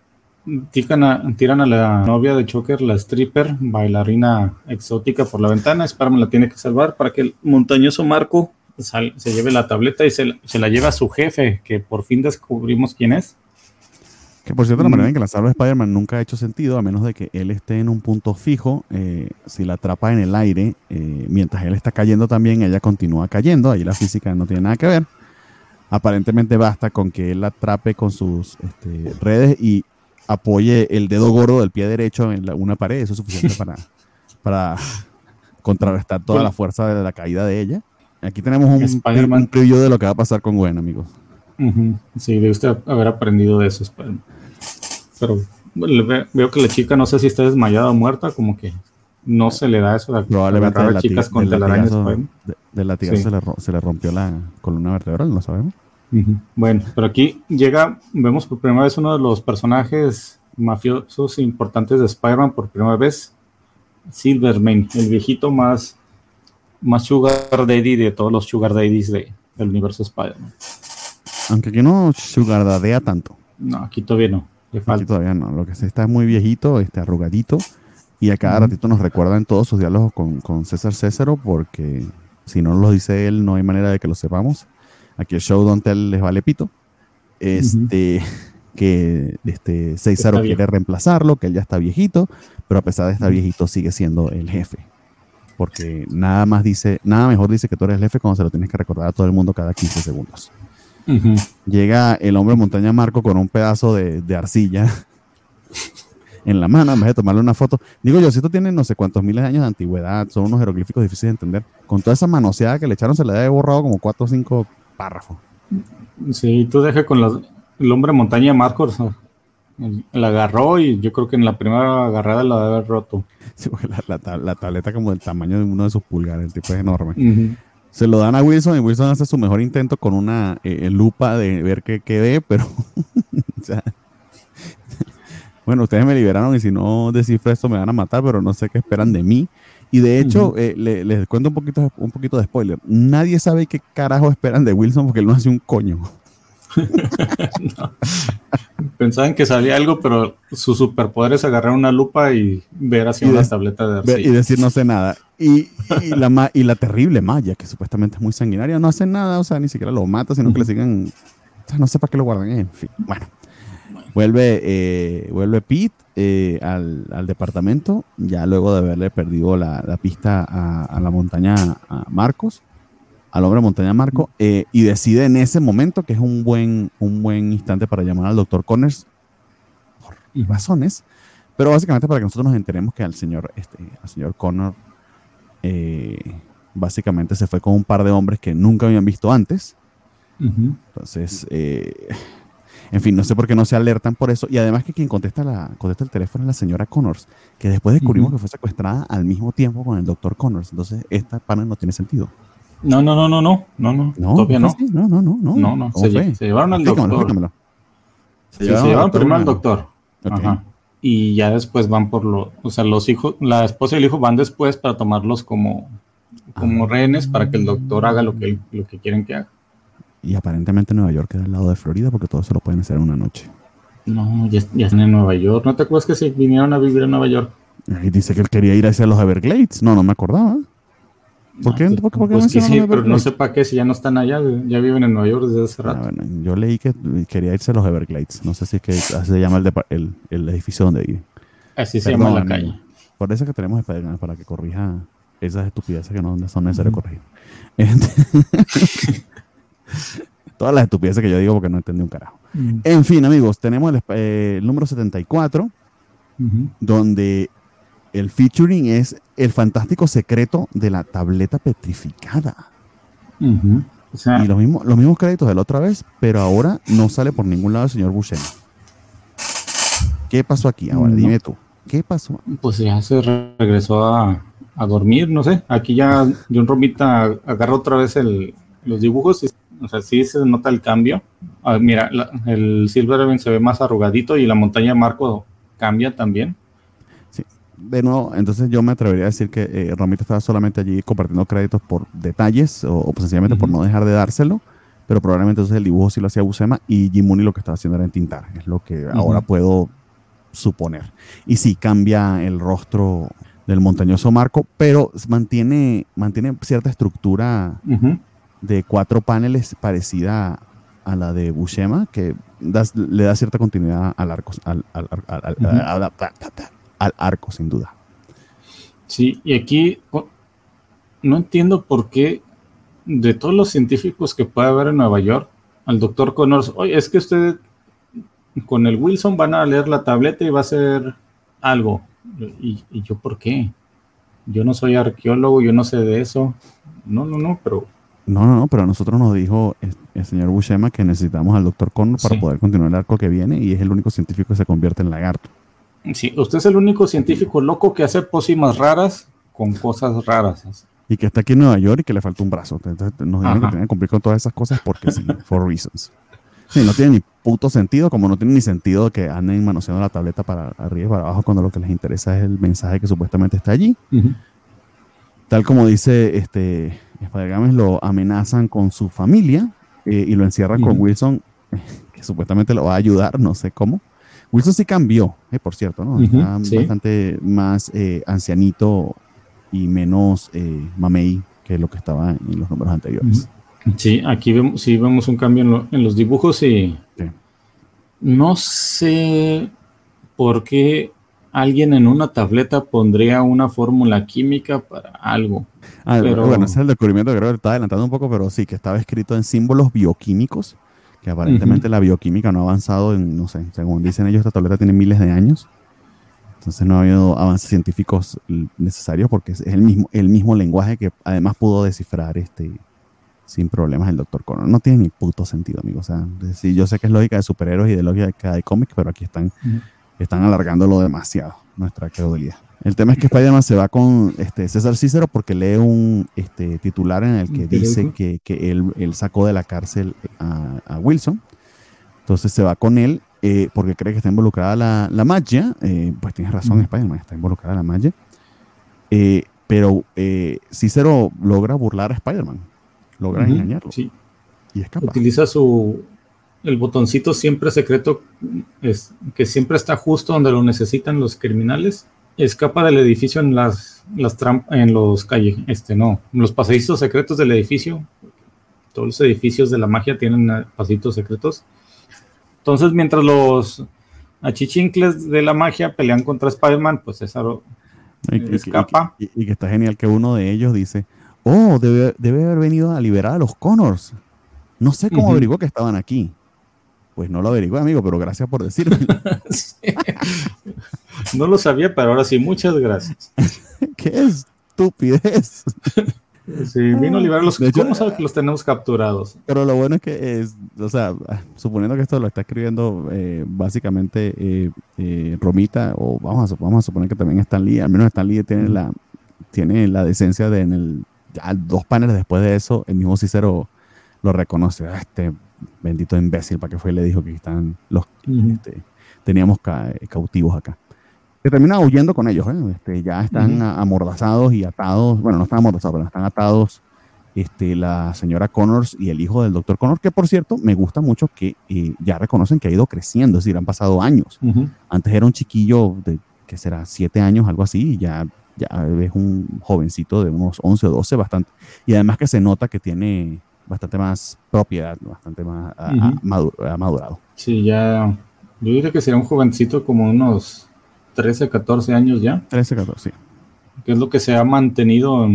tiran a, tiran a la novia de Choker, la stripper, bailarina exótica por la ventana. Spiderman la tiene que salvar para que el montañoso Marco se lleve la tableta y se, la lleva a su jefe, que por fin descubrimos quién es. Que por cierto, la manera en que la salva Spider-Man nunca ha hecho sentido, a menos de que él esté en un punto fijo. Eh, si la atrapa en el aire, eh, mientras él está cayendo también, ella continúa cayendo. Ahí la física no tiene nada que ver. Aparentemente basta con que él la atrape con sus este, redes y apoye el dedo gordo del pie derecho en una pared. Eso es suficiente para, para contrarrestar toda la fuerza de la caída de ella. Aquí tenemos un, un preview de lo que va a pasar con Gwen, amigos. Sí, debe usted haber aprendido de eso, Pero veo que la chica, no sé si está desmayada o muerta, como que no se le da eso. Probablemente de chicas con latigazo, de, latigazo se, le, rompió la columna vertebral, no sabemos. Bueno, pero aquí llega, vemos por primera vez uno de los personajes mafiosos importantes de Spider-Man por primera vez, Silverman, el viejito más más Sugar Daddy de todos los Sugar Daddies de, del universo Spider-Man. Aunque aquí no Sugar Dadea tanto. No, aquí todavía no. Aquí todavía no. Lo que se está es muy viejito, este, arrugadito. Y a cada ratito nos recuerda en todos sus diálogos con, con César Césaro, porque si no lo dice él, no hay manera de que lo sepamos. Aquí el show Don't Tell les vale pito. Este, que este, César quiere reemplazarlo, que él ya está viejito, pero a pesar de estar viejito sigue siendo el jefe. porque nada más dice, nada mejor dice que tú eres el jefe cuando se lo tienes que recordar a todo el mundo cada 15 segundos. Llega el hombre montaña Marco con un pedazo de, arcilla en la mano, en vez de tomarle una foto. Digo yo, si esto tiene no sé cuántos miles de años de antigüedad, son unos jeroglíficos difíciles de entender. Con toda esa manoseada que le echaron, se le había borrado como cuatro o cinco párrafos. Sí, tú deja con el hombre montaña Marco, la agarró y yo creo que en la primera agarrada la debe haber roto. Sí, porque la, tableta como del tamaño de uno de sus pulgares, el tipo es enorme. Se lo dan a Wilson y Wilson hace su mejor intento con una eh, lupa de ver qué, ve, pero... bueno, ustedes me liberaron y si no descifro esto me van a matar, pero no sé qué esperan de mí. Y de hecho, eh, les cuento un poquito, un poquito de spoiler. Nadie sabe qué carajo esperan de Wilson porque él no hace un coño. Pensaban que sabía algo, pero su superpoder es agarrar una lupa y ver hacia una tableta de Y decir no sé nada. Y, la, y la terrible Maya, que supuestamente es muy sanguinaria, no hace nada, o sea, ni siquiera lo mata, sino que le siguen. no sé para qué lo guardan, en fin. Bueno. Vuelve, eh, vuelve Pete eh, al, departamento, ya luego de haberle perdido la, pista a, a, la montaña a Marcos al hombre montaña Marco eh, y decide en ese momento que es un buen, un buen instante para llamar al doctor Connors por razones, pero básicamente para que nosotros nos enteremos que al señor, este, al señor Connor eh, básicamente se fue con un par de hombres que nunca habían visto antes. Entonces, eh, en fin, no sé por qué no se alertan por eso. Y además que quien contesta, la, contesta el teléfono es la señora Connors, que después descubrimos que fue secuestrada al mismo tiempo con el doctor Connors. Entonces, esta panel no tiene sentido. No, no, no, no, no, no, no, no todavía no. No, no, no, no. No, no, se, llevaron al doctor. Se, llevaron, primero al doctor. Ajá. Y ya después van por lo, o sea, los hijos, la esposa y el hijo van después para tomarlos como, como ah. rehenes para que el doctor haga lo que, lo que quieren que haga. Y aparentemente Nueva York queda al lado de Florida porque todo eso lo pueden hacer en una noche. No, ya, ya están en Nueva York. ¿No te acuerdas que se vinieron a vivir en Nueva York? Y dice que él quería ir hacia los Everglades. No, no me acordaba. ¿Por qué? ¿Por, qué pues sí, pero no sé para qué si ya no están allá, ya viven en Nueva York desde hace ah, rato. yo leí que quería irse a los Everglades. No sé si es que así se llama el, el, edificio donde vive. Así se llama la calle. Por eso que tenemos spider para que corrija esas estupideces que no son necesarias corregir. Todas las estupideces que yo digo porque no entendí un carajo. En fin, amigos, tenemos el, eh, número 74, donde el featuring es el fantástico secreto de la tableta petrificada. y los mismos, los mismos créditos de la otra vez, pero ahora no sale por ningún lado el señor Buscema. ¿Qué pasó aquí? Ahora dime tú. ¿Qué pasó? Pues ya se regresó a, dormir, no sé. Aquí ya John Romita agarra otra vez los dibujos. O sea, sí se nota el cambio. Ah, mira, el Silver se ve más arrugadito y la montaña Marco cambia también de nuevo, entonces yo me atrevería a decir que eh, Romita estaba solamente allí compartiendo créditos por detalles o, sencillamente por no dejar de dárselo, pero probablemente entonces el dibujo sí lo hacía Buscema y Jimuni lo que estaba haciendo era entintar, es lo que ahora puedo suponer. Y sí cambia el rostro del montañoso Marco, pero mantiene, mantiene cierta estructura de cuatro paneles parecida a la de Buscema, que le da cierta continuidad al arco, al, al, al, al arco, sin duda. Sí, y aquí no entiendo por qué de todos los científicos que puede haber en Nueva York, al doctor Connors, oye, es que usted con el Wilson van a leer la tableta y va a hacer algo. ¿Y, yo por qué? Yo no soy arqueólogo, yo no sé de eso. No, no, no, pero... No, no, no, pero a nosotros nos dijo el, señor Buscema que necesitamos al doctor Connors para poder continuar el arco que viene y es el único científico que se convierte en lagarto. Sí, usted es el único científico loco que hace pócimas raras con cosas raras. Y que está aquí en Nueva York y que le falta un brazo. Entonces nos dijeron que tienen que cumplir con todas esas cosas porque sí, for reasons. Sí, no tiene ni puto sentido, como no tiene ni sentido que anden manoseando la tableta para arriba y para abajo cuando lo que les interesa es el mensaje que supuestamente está allí. Tal como dice este Spider-Games, lo amenazan con su familia eh, y lo encierran con Wilson, que supuestamente lo va a ayudar, no sé cómo. Wilson sí cambió, eh, por cierto, ¿no? Está bastante más eh, ancianito y menos mamey que lo que estaba en los números anteriores. Sí, aquí vemos, sí vemos un cambio en, los dibujos y no sé por qué alguien en una tableta pondría una fórmula química para algo. Ah, pero... Bueno, ese es el descubrimiento que creo que está adelantando un poco, pero sí, que estaba escrito en símbolos bioquímicos, que aparentemente la bioquímica no ha avanzado en, no sé, según dicen ellos, esta tableta tiene miles de años. Entonces no ha habido avances científicos necesarios porque es el mismo, el mismo lenguaje que además pudo descifrar este sin problemas el Doctor Connor. No tiene ni puto sentido, amigo. O sea, yo sé que es lógica de superhéroes y de lógica de cómics, pero aquí están, están alargándolo demasiado, nuestra credulidad. El tema es que Spider-Man se va con este, César Cícero porque lee un este, titular en el que dice que, que él, él, sacó de la cárcel a, a Wilson. Entonces se va con él eh, porque cree que está involucrada la, la magia. Eh, pues tienes razón, Spider-Man está involucrada la magia. Eh, pero Cícero logra burlar a Spider-Man, logra engañarlo. Sí. Y escapa. Utiliza su el botoncito siempre secreto, es, que siempre está justo donde lo necesitan los criminales. Escapa del edificio en las, las en los calles, este no, en los pasadizos secretos del edificio. Todos los edificios de la magia tienen pasadizos secretos entonces, mientras los achichincles de la magia pelean contra Spider-Man, pues César escapa. Y, que está genial que uno de ellos dice, oh, debe, haber venido a liberar a los Connors. No sé cómo averiguó que estaban aquí. Pues no lo averigué, amigo, pero gracias por decirme. No lo sabía, pero ahora sí, muchas gracias. Qué estupidez. Sí, vino a liberarlos. ¿Cómo sabe que los tenemos capturados? Pero lo bueno es que, es, o sea, suponiendo que esto lo está escribiendo eh, básicamente eh, eh, Romita, o vamos a, vamos a suponer que también Stan Lee, al menos Stan Lee tiene, la, tiene la decencia de en el, ya dos paneles después de eso, el mismo Cicero lo reconoce. Ah, este bendito imbécil, ¿para qué fue? Le dijo que están los, este, teníamos cautivos acá que termina huyendo con ellos. ¿eh? Este, ya están amordazados y atados. Bueno, no están amordazados, pero están atados este, la señora Connors y el hijo del doctor Connors, que por cierto me gusta mucho que eh, ya reconocen que ha ido creciendo, es decir, han pasado años. Antes era un chiquillo de, que será? Siete años, algo así, y ya, ya es un jovencito de unos 11 o 12, bastante. Y además que se nota que tiene bastante más propiedad, bastante más madurado. Sí, ya, yo diría que será un jovencito como unos 13, 14 años ya. 13, 14, sí. Que es lo que se ha mantenido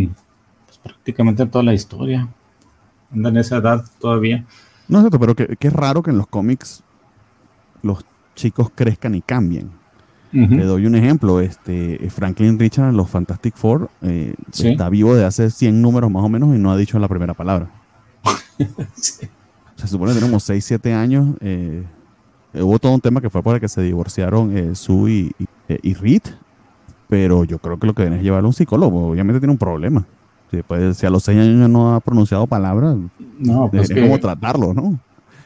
pues, prácticamente en toda la historia. Anda en esa edad todavía. No es cierto, pero que, es raro que en los cómics los chicos crezcan y cambien. Le doy un ejemplo, este Franklin Richard, los Fantastic Four, eh, está vivo de hace 100 números más o menos y no ha dicho la primera palabra. Se supone que tenemos 6, 7 años. Eh, hubo todo un tema que fue por el que se divorciaron eh, Sue y, eh, y Reed, pero yo creo que lo que deben es llevarlo a un psicólogo. Obviamente tiene un problema. Si, si a los seis años no ha pronunciado palabras, no, pues que, cómo tratarlo, ¿no?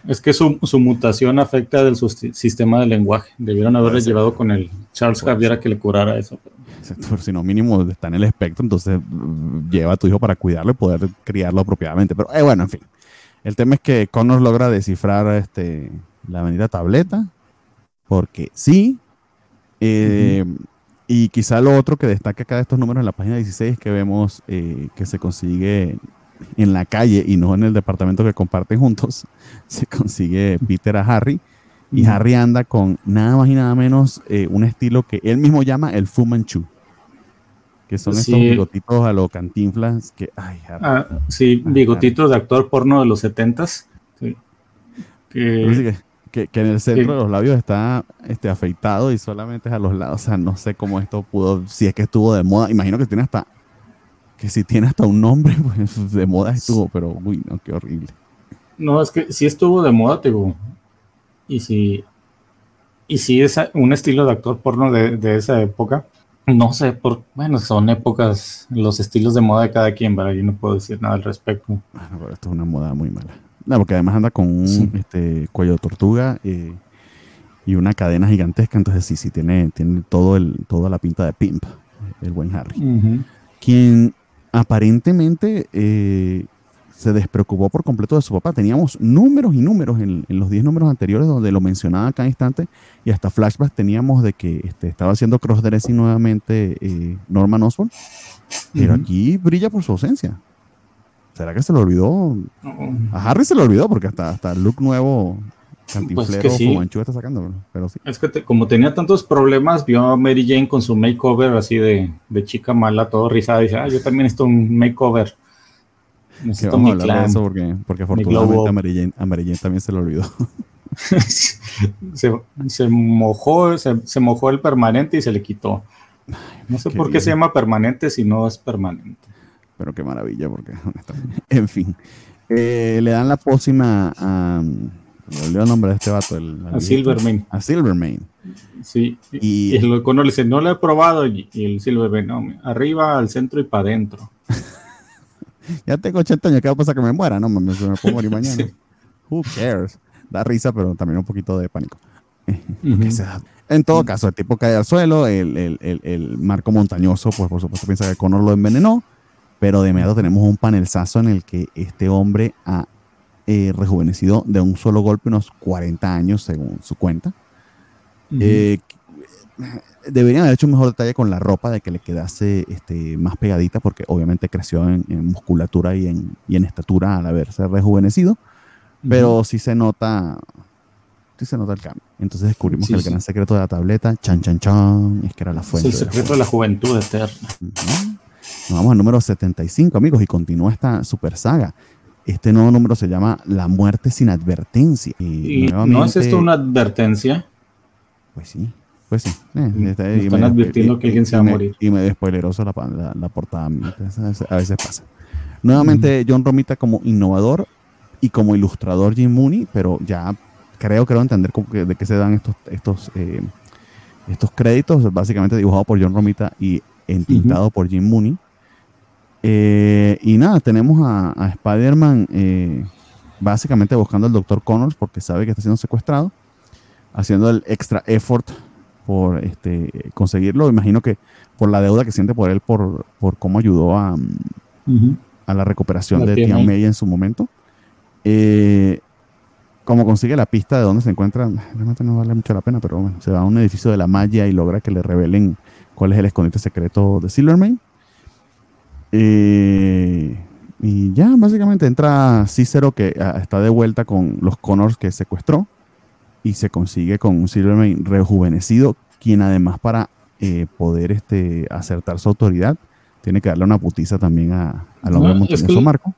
Es que su, su, mutación afecta del sistema de lenguaje. Debieron haberle llevado con el Charles Javier a que le curara eso. Pero... Si no, mínimo está en el espectro, entonces mm, lleva a tu hijo para cuidarlo y poder criarlo apropiadamente. Pero eh, bueno, en fin. El tema es que Connor logra descifrar este, la bendita tableta, porque sí, eh, y quizá lo otro que destaca acá de estos números en la página 16 que vemos eh, que se consigue en la calle y no en el departamento que comparten juntos, se consigue Peter a Harry. Y Harry anda con nada más y nada menos eh, un estilo que él mismo llama el Fu Manchu. Que son estos bigotitos a lo cantinflas. Que, ay, ah, sí, bigotitos de actor porno de los 70s. Sí. Que que, en el centro de los labios está este, afeitado y solamente es a los lados. O sea, no sé cómo esto pudo, si es que estuvo de moda. Imagino que tiene hasta, que si tiene hasta un nombre, pues de moda estuvo, pero uy, no, qué horrible. No, es que si estuvo de moda, digo. Y si, y si es un estilo de actor porno de, esa época, no sé, por, bueno, son épocas, los estilos de moda de cada quien, ¿verdad? Yo no puedo decir nada al respecto. Bueno, pero esto es una moda muy mala. No, porque además anda con un este, cuello de tortuga eh, y una cadena gigantesca. Entonces, sí, sí, tiene, tiene todo el, toda la pinta de pimp, el buen Harry. Quien aparentemente eh, se despreocupó por completo de su papá. Teníamos números y números en, los 10 números anteriores donde lo mencionaba cada instante y hasta flashbacks teníamos de que este, estaba haciendo crossdressing nuevamente eh, Norman Osborn. Pero aquí brilla por su ausencia. ¿Será que se lo olvidó? A Harry se lo olvidó porque hasta, hasta el look nuevo Cantinflero pues que sí. está sacando, pero sí. Es que como tenía tantos problemas, vio a Mary Jane con su makeover así de, de chica mala, todo rizada, y dice, ah, yo también necesito un makeover. Necesito mi clan, eso porque, porque afortunadamente a Mary, Jane, a Mary Jane también se lo olvidó. se, se, mojó, se, se, mojó el permanente y se le quitó. No sé por qué se llama permanente si no es permanente. Pero qué maravilla, porque En fin. Eh, le dan la pócima a. Me olvidó el nombre de este vato. El, a Silvermane. A Silvermane. Sí. Y, el cono le dice, no lo he probado. Y, el Silvermane, no, arriba, al centro y para adentro. ya tengo 80 años, ¿qué va a pasar que me muera? No, me, me puedo morir mañana. Who cares? Da risa, pero también un poquito de pánico. En todo caso, el tipo cae al suelo, el, el, el, marco montañoso, pues por supuesto piensa que Connor lo envenenó, pero de inmediato tenemos un panelzazo en el que este hombre ha eh, rejuvenecido de un solo golpe unos 40 años, según su cuenta. Eh, deberían haber hecho un mejor detalle con la ropa, de que le quedase este, más pegadita, porque obviamente creció en, musculatura y en, y en, estatura al haberse rejuvenecido, pero sí se nota sí se nota el cambio. Entonces descubrimos que el gran secreto de la tableta, chan, chan, chan, es que era la fuente. Es el secreto de la, juventud eterna. Nos vamos al número 75, amigos, y continúa esta super saga. Este nuevo número se llama La muerte sin advertencia. ¿Y, no es esto una advertencia? Pues sí, pues sí. Eh, mm, están advirtiendo que alguien se va a morir. Y me despoileroso la, la, la portada. A veces pasa. Nuevamente, John Romita como innovador y como ilustrador Jim Mooney, pero ya creo, creo entender de qué se dan estos, estos, eh, estos créditos, básicamente dibujado por John Romita y entintado por Jim Mooney. Eh, y nada, tenemos a, Spider-Man eh, básicamente buscando al Dr. Connors porque sabe que está siendo secuestrado, haciendo el extra effort por este, conseguirlo. Imagino que por la deuda que siente por él, por, por cómo ayudó a, a la recuperación de Tian May en su momento. Eh, como consigue la pista de dónde se encuentra, realmente no vale mucho la pena, pero bueno, se va a un edificio de la malla y logra que le revelen cuál es el escondite secreto de Silvermane. Eh, y ya, básicamente entra Cicero que ah, está de vuelta con los Connors que secuestró y se consigue con un Silvermane rejuvenecido, quien además para eh, poder este, acertar su autoridad tiene que darle una putiza también a, al hombre montañoso Marco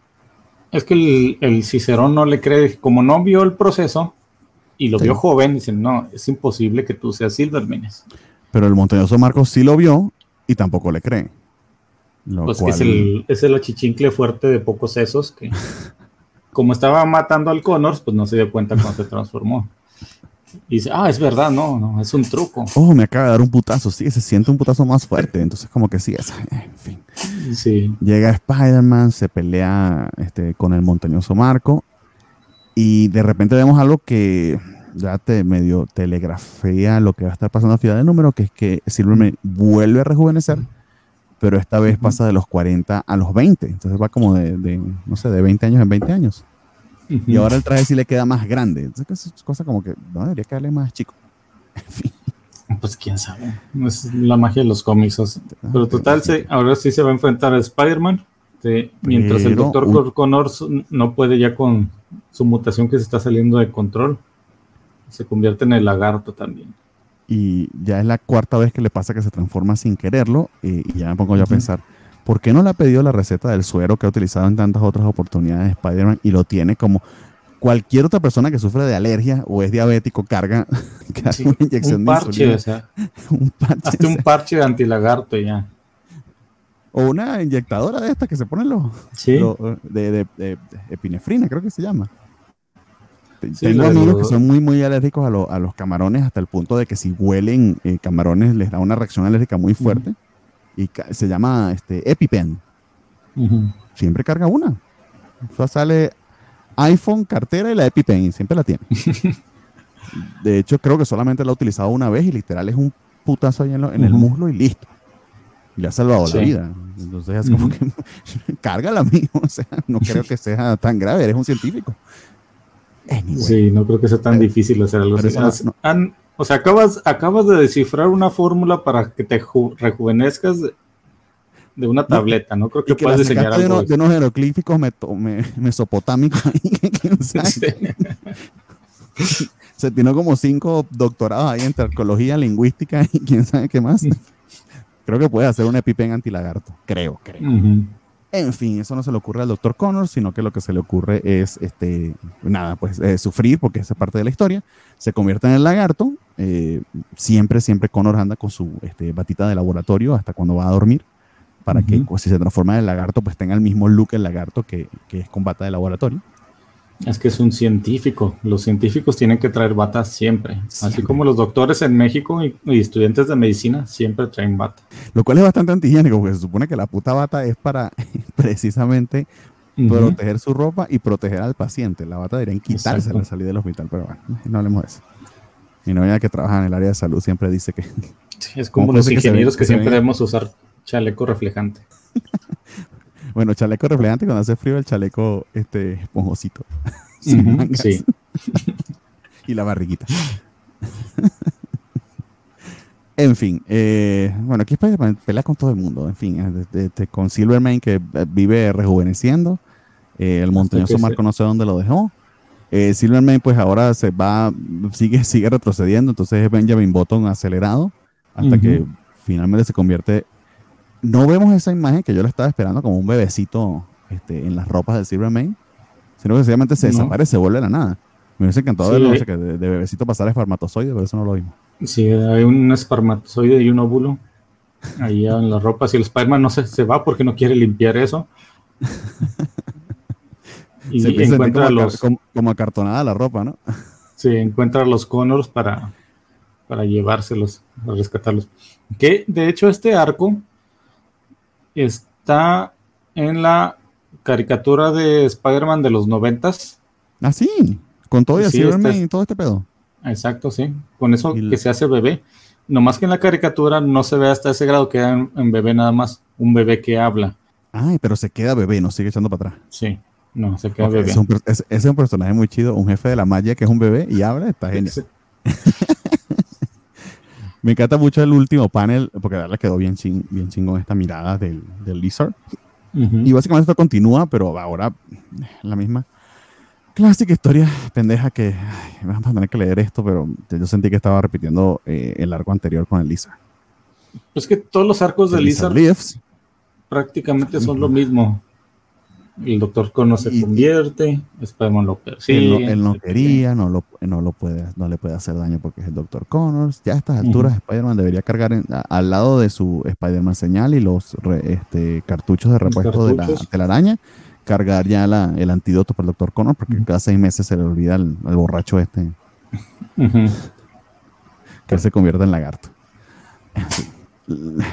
es que el, Cicerón no le cree, como no vio el proceso y lo vio joven, dicen, no, es imposible que tú seas Silvermenes. Pero el montañoso Marcos sí lo vio y tampoco le cree. pues es, el, es el achichincle fuerte de pocos sesos que, como estaba matando al Connors, pues no se dio cuenta cuando se transformó. Y dice, ah, es verdad, no, no, es un truco. Oh, me acaba de dar un putazo, sí, se siente un putazo más fuerte, entonces como que sí, es, en fin. Sí. Llega Spider-Man, se pelea este, con el montañoso Marco y de repente vemos algo que ya te medio telegrafía lo que va a estar pasando a Ciudad de Número, que es que Silverman vuelve a rejuvenecer, pero esta vez pasa de los 40 a los 20, entonces va como de, de no sé, de 20 años en 20 años. Y ahora el traje sí le queda más grande. Entonces, es cosa como que no debería quedarle más chico. Pues quién sabe. Es la magia de los cómics. Pero total, ahora sí se va a enfrentar a Spider-Man. mientras el Doctor Connors no puede ya con su mutación que se está saliendo de control. Se convierte en el lagarto también. Y ya es la cuarta vez que le pasa que se transforma sin quererlo. Y, ya me pongo yo a pensar ¿por qué no le ha pedido la receta del suero que ha utilizado en tantas otras oportunidades de Spider-Man y lo tiene como cualquier otra persona que sufre de alergia o es diabético carga, una inyección un parche, O sea, un parche. Hazte un parche de antilagarto ya. O una inyectadora de estas que se ponen los, sí. de, epinefrina, creo que se llama. Tengo amigos que son muy, muy alérgicos a, los camarones hasta el punto de que si huelen eh, camarones les da una reacción alérgica muy fuerte y se llama este, EpiPen. Siempre carga una. O sale iPhone, cartera y la EpiPen, siempre la tiene. de hecho, creo que solamente la ha utilizado una vez y literal es un putazo ahí en, el muslo y listo. Y le ha salvado la vida. Entonces es como que cárgala, amigo. O sea, no creo que sea tan grave, eres un científico. Sí, no creo que sea tan difícil hacer algo así. O sea, acabas, acabas de descifrar una fórmula para que te rejuvenezcas de, una tableta, ¿no? Creo que, puedes diseñar algo. De, unos jeroglíficos mesopotámicos se tiene como cinco doctorados ahí entre arqueología, lingüística y quién sabe qué más. creo que puede hacer un EpiPen antilagarto. Creo, creo. En fin, eso no se le ocurre al doctor Connor, sino que lo que se le ocurre es, este, nada, pues eh, sufrir, porque esa es parte de la historia. Se convierte en el lagarto. Eh, siempre, siempre Connor anda con su este, batita de laboratorio hasta cuando va a dormir, para que pues, si se transforma en el lagarto, pues tenga el mismo look el lagarto que, que es con bata de laboratorio. Es que es un científico. Los científicos tienen que traer bata siempre. Así como los doctores en México y, estudiantes de medicina siempre traen bata. Lo cual es bastante antihigiénico, porque se supone que la puta bata es para precisamente proteger su ropa y proteger al paciente. La bata deberían quitarse al salir del hospital, pero bueno, no hablemos de eso. Mi novia que trabaja en el área de salud siempre dice que... es como los ingenieros que, siempre debemos usar chaleco reflejante. Bueno, chaleco reflejante cuando hace frío, el chaleco este, esponjosito. sí. y la barriguita. en fin, eh, bueno, aquí pelea con todo el mundo. En fin, este, con Silverman que vive rejuveneciendo. Eh, el montañoso Marco no sé dónde lo dejó. Eh, Silverman pues ahora se va, sigue, sigue retrocediendo, entonces es Benjamin Button acelerado hasta que finalmente se convierte no vemos esa imagen que yo le estaba esperando como un bebecito este, en las ropas del Silvermane, sino que sencillamente se desaparece, se vuelve a la nada. Me hubiese encantado sí, que de, bebecito pasar espermatozoide, pero eso no lo vimos. Sí, hay un espermatozoide y un óvulo ahí en las ropas y el Spider-Man no se, se va porque no quiere limpiar eso. y se encuentra como, los... Como, acartonada la ropa, ¿no? Sí, encuentra los Connors para, para llevárselos, para rescatarlos. Que de hecho este arco está en la caricatura de Spider-Man de los noventas. Ah, sí, con todo y así y todo este pedo. Exacto, sí, con eso que se hace bebé. Nomás que en la caricatura no se ve hasta ese grado, queda en, en, bebé nada más, un bebé que habla. Ay, pero se queda bebé, no sigue echando para atrás. Sí, no, se queda bebé. Es un, es, un, personaje muy chido, un jefe de la magia que es un bebé y habla, está genial. Me encanta mucho el último panel, porque le quedó bien, ching, bien chingón esta mirada del, del Lizard. Y básicamente esto continúa, pero ahora la misma clásica historia pendeja que vamos a tener que leer esto, pero yo sentí que estaba repitiendo eh, el arco anterior con el Lizard. Pues que todos los arcos de Lizard, prácticamente son lo mismo el doctor Connor se convierte, Spider-Man lo persigue. Él, no, quería, no, lo, no, lo puede, no le puede hacer daño porque es el doctor Connor. Ya a estas alturas Spider-Man debería cargar al lado de su Spider-Man señal y los este, cartuchos de repuesto de la telaraña, cargar ya la, el antídoto para el doctor Connor porque cada seis meses se le olvida al, borracho este. Que él se convierta en lagarto.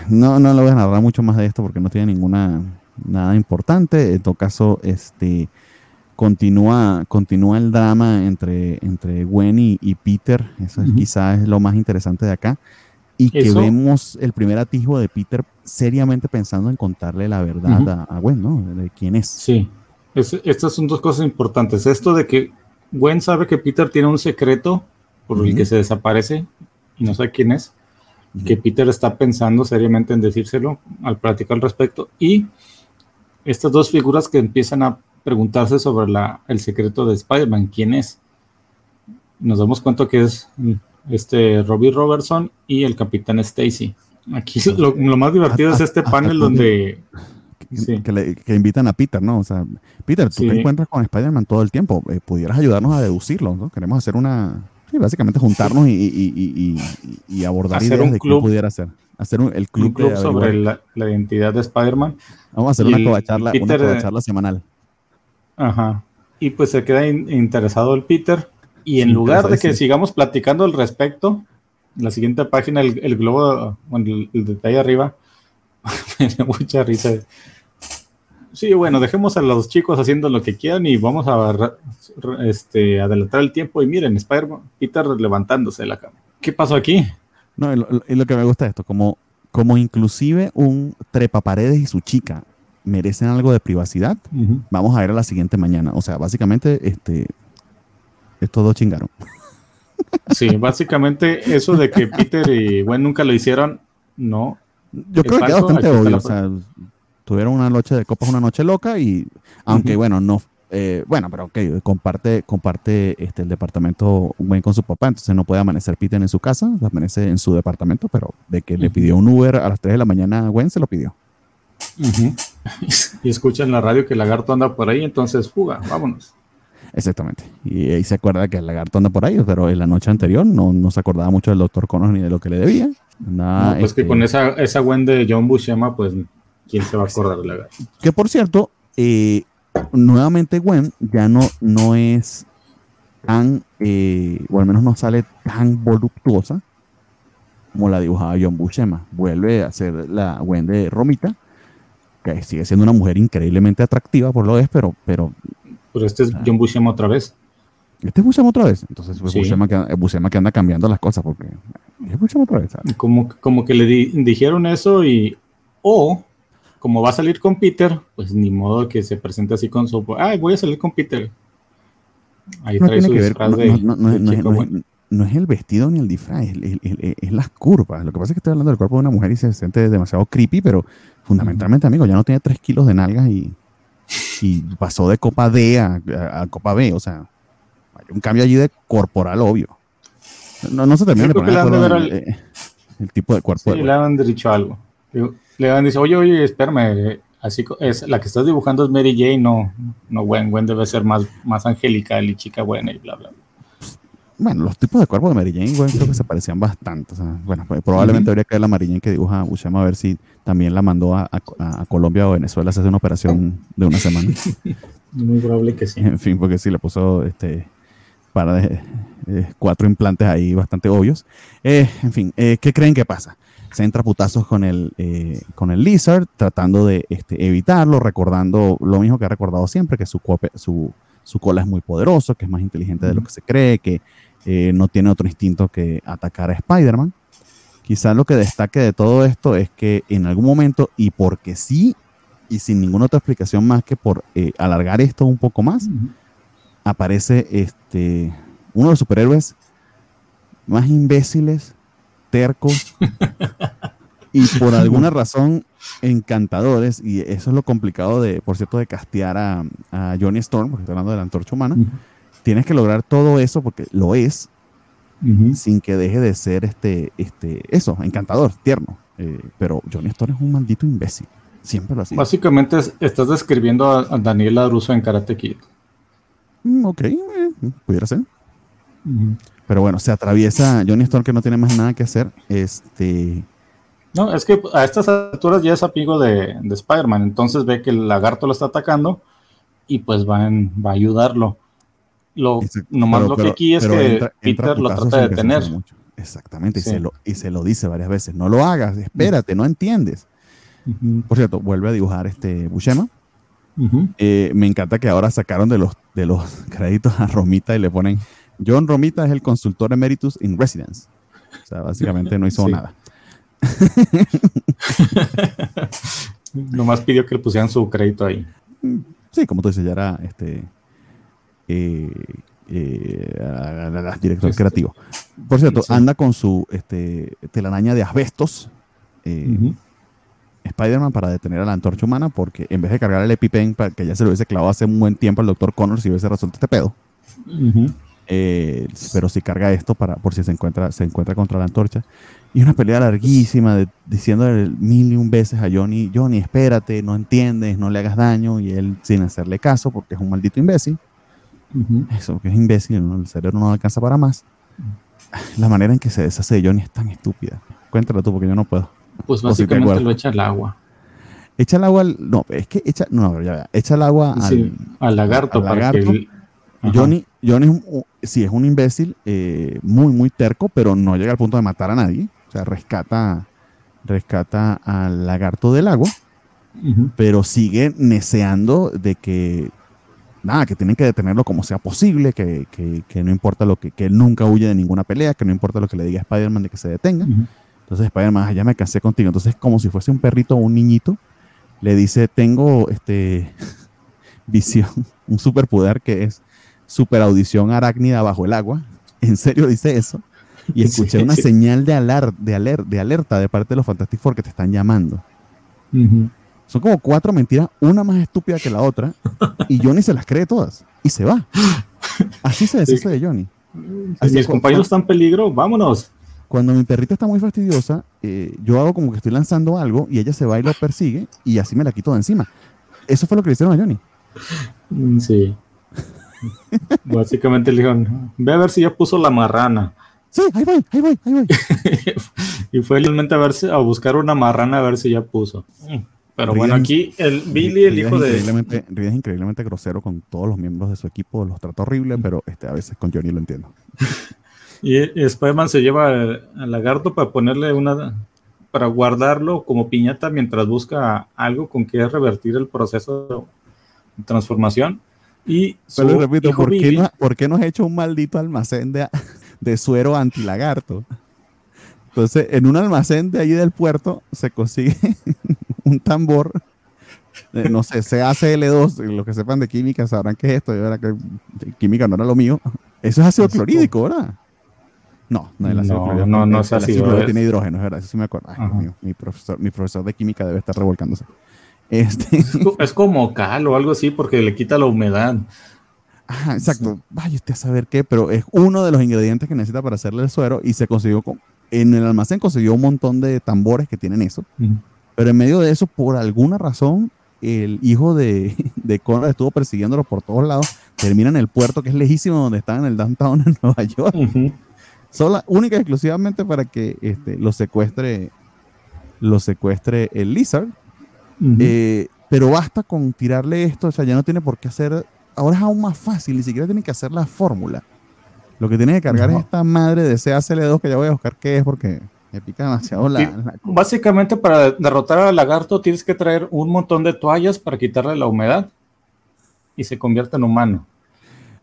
No, no le voy a narrar mucho más de esto porque no tiene ninguna nada importante. En todo caso, este continúa, continúa el drama entre, entre Gwen y, Peter. Eso quizás es lo más interesante de acá. Y que vemos el primer atisbo de Peter seriamente pensando en contarle la verdad a, Gwen, ¿no? De quién es. Sí. estas son dos cosas importantes. Esto de que Gwen sabe que Peter tiene un secreto por el que se desaparece y no sabe quién es. Que Peter está pensando seriamente en decírselo al platicar al respecto. Y estas dos figuras que empiezan a preguntarse sobre la, el secreto de Spider-Man, quién es. Nos damos cuenta que es este Robbie Robertson y el Capitán Stacy. Aquí lo, más divertido es este panel donde... Que, invitan a Peter, ¿no? O sea, Peter, tú te encuentras con Spider-Man todo el tiempo. Eh, pudieras ayudarnos a deducirlo, ¿no? Queremos hacer una... Sí, básicamente juntarnos y, abordar ideas de qué pudiera ser hacer el club, sobre la, identidad de Spider-Man. Vamos a hacer una covacharla, una semanal. Ajá. Y pues se queda interesado el Peter. Y en lugar de que sigamos platicando al respecto, en la siguiente página, el, globo, el, el, detalle arriba, me dio mucha risa. Sí, bueno, dejemos a los chicos haciendo lo que quieran y vamos a este, adelantar el tiempo. Y miren, Spider-Man, Peter levantándose de la cama. ¿Qué pasó aquí? No, y lo, que me gusta de esto, como, como inclusive un trepa paredes y su chica merecen algo de privacidad, vamos a ver a la siguiente mañana. O sea, básicamente, este, estos dos chingaron. Sí, básicamente eso de que Peter y Gwen nunca lo hicieron, no. Yo creo que es bastante obvio. O sea, tuvieron una noche de copas, una noche loca y, aunque bueno, no, eh, bueno, pero ok, comparte, comparte este, el departamento Gwen con su papá, entonces no puede amanecer Peter en su casa, amanece en su departamento, pero de que le pidió un Uber a las 3 de la mañana Gwen, se lo pidió. y escucha en la radio que el lagarto anda por ahí, entonces fuga, vámonos. Exactamente. Y ahí se acuerda que el lagarto anda por ahí, pero en la noche anterior no, no se acordaba mucho del doctor Connors ni de lo que le debía. no, pues que este, con esa, esa Gwen de John Buscema, pues, ¿quién se va a acordar del lagarto? Que por cierto, eh, nuevamente Gwen ya no, no es tan, eh, o al menos no sale tan voluptuosa como la dibujaba John Buscema. Vuelve a ser la Gwen de Romita, que sigue siendo una mujer increíblemente atractiva por lo es, pero... Pero, pero este es John Buscema otra vez. Este es Buscema otra vez. Entonces es Buscema, que, anda cambiando las cosas porque es Buscema otra vez. Como, como que le dijeron eso y... O como va a salir con Peter, pues ni modo que se presente así con su... Ay, voy a salir con Peter. Ahí trae su disfraz de, no, es el vestido ni el disfraz, es, las curvas. Lo que pasa es que estoy hablando del cuerpo de una mujer y se siente demasiado creepy, pero fundamentalmente, amigo, ya no tiene 3 kilos de nalgas y, y pasó de copa D a, copa B. O sea, hay un cambio allí de corporal obvio. No, no se termina de poner el, el, tipo de cuerpo. Sí, le han dicho algo. Le han dicho, oye, oye, espérame, así es, la que estás dibujando es Mary Jane, no, no Gwen, Gwen debe ser más, más angelical y chica buena y bla, bla. Bueno, los tipos de cuerpo de Mary Jane, Gwen, creo que se parecían bastante. bueno, pues, probablemente habría que ver la Mary Jane que dibuja Buscema a ver si también la mandó a, Colombia o Venezuela a hacer una operación de una semana. Muy probable que sí. En fin, porque sí le puso este para de, cuatro implantes ahí bastante obvios. Eh, en fin, eh, ¿qué creen que pasa? Se entra putazos con el, eh, con el Lizard, tratando de este, evitarlo, recordando lo mismo que ha recordado siempre, que su, su, su cola es muy poderoso, que es más inteligente de lo que se cree, que eh, no tiene otro instinto que atacar a Spider-Man. Quizás lo que destaque de todo esto es que en algún momento, y porque sí, y sin ninguna otra explicación más que por eh, alargar esto un poco más, aparece este, uno de los superhéroes más imbéciles tercos y por alguna razón encantadores. Y eso es lo complicado de, por cierto, de castear a, Johnny Storm, porque estoy hablando de la antorcha humana. Tienes que lograr todo eso porque lo es, sin que deje de ser este, este, eso, encantador, tierno. Eh, pero Johnny Storm es un maldito imbécil. Siempre lo ha Básicamente estás describiendo a, Daniel Laruso en Karate Kid. Mm, ok, eh, pudiera ser. Pero bueno, se atraviesa Johnny Storm que no tiene más nada que hacer. Este. No, es que a estas alturas ya es amigo de, de Spider-Man, entonces ve que el lagarto lo está atacando y pues va, va a ayudarlo. Lo, nomás lo que aquí es que Peter lo trata de detener. Exactamente, y, se lo, y se lo dice varias veces. No lo hagas, espérate, no entiendes. Por cierto, vuelve a dibujar este Bushema. Eh, me encanta que ahora sacaron de los, de los créditos a Romita y le ponen John Romita es el consultor emeritus in residence. O sea, básicamente no hizo nada. Nomás pidió que le pusieran su crédito ahí. Sí, como tú dices, ya era este eh, eh, director este, creativo. Por cierto, anda con su este, telaraña de asbestos. Eh, Spider-Man para detener a la antorcha humana porque en vez de cargar el EpiPen para que ya se lo hubiese clavado hace un buen tiempo al doctor Connors si hubiese resuelto este pedo. Eh, pero si carga esto para, por si se encuentra, se encuentra contra la antorcha. Y una pelea larguísima de, diciéndole mil y un veces a Johnny, Johnny, espérate, no entiendes, no le hagas daño. Y él sin hacerle caso porque es un maldito imbécil. Eso, que es imbécil, el cerebro no alcanza para más. La manera en que se deshace de Johnny es tan estúpida. Cuéntalo tú porque yo no puedo. Pues básicamente lo echa al agua. Echa el agua al. No, es que echa. No, ya, echa el agua al, lagarto, para que Johnny, Johnny sí es un imbécil, eh, muy, muy terco, pero no llega al punto de matar a nadie. O sea, rescata, rescata al lagarto del agua, pero sigue neceando de que, nada, que tienen que detenerlo como sea posible, que, no importa lo que, que él nunca huye de ninguna pelea, que no importa lo que le diga a Spider-Man de que se detenga. Entonces Spider-Man, ya me cansé contigo. Entonces, como si fuese un perrito o un niñito, le dice, tengo este visión, un superpoder que es super audición arácnida bajo el agua. En serio dice eso. Y escuché una señal de, alar, de, de alerta de parte de los Fantastic Four que te están llamando. Son como cuatro mentiras, una más estúpida que la otra, y Johnny se las cree todas y se va. Así se deshace de Johnny. Si mis compañeros están en peligro, vámonos. Cuando mi perrita está muy fastidiosa, eh, yo hago como que estoy lanzando algo y ella se va y lo persigue y así me la quito de encima. Eso fue lo que le hicieron a Johnny. Sí. Básicamente le dijeron, ve a ver si ya puso la marrana. Sí, ahí voy, ahí voy, ahí voy. y fue realmente a, verse, a buscar una marrana a ver si ya puso. Pero bueno, aquí el Billy, el hijo de. es increíblemente grosero con todos los miembros de su equipo, los trata horrible, pero este, a veces con Johnny lo entiendo. y Spider-Man se lleva al lagarto para ponerle una. para guardarlo como piñata mientras busca algo con que revertir el proceso de transformación. Y pero repito, ¿por, qué no, ¿por, qué no, has hecho un maldito almacén de, de suero antilagarto? Entonces, en un almacén de ahí del puerto se consigue un tambor, eh, no sé, CACL2, los que sepan de química sabrán qué es esto, yo era que química no era lo mío. Eso es ácido clorhídrico, ¿verdad? No, no es el ácido clorhídrico. No, no es ácido. clorhídrico tiene hidrógeno, es verdad, eso sí me acuerdo. Ay, mi profesor, mi profesor de química debe estar revolcándose. Este... Es, como cal o algo así porque le quita la humedad. Ajá, exacto. Vaya usted a saber qué, pero es uno de los ingredientes que necesita para hacerle el suero y se consiguió con, en el almacén consiguió un montón de tambores que tienen eso. Pero en medio de eso, por alguna razón, el hijo de, de Conrad estuvo persiguiéndolo por todos lados. Termina en el puerto, que es lejísimo donde están en el downtown en Nueva York. Sola, única y exclusivamente para que este, lo secuestre lo secuestre el Lizard. Eh, pero basta con tirarle esto, o sea, ya no tiene por qué hacer. Ahora es aún más fácil, ni siquiera tiene que hacer la fórmula. Lo que tiene que cargar es esta madre de CACL2 que ya voy a buscar qué es porque me pica demasiado la, Básicamente para derrotar al lagarto tienes que traer un montón de toallas para quitarle la humedad y se convierte en humano.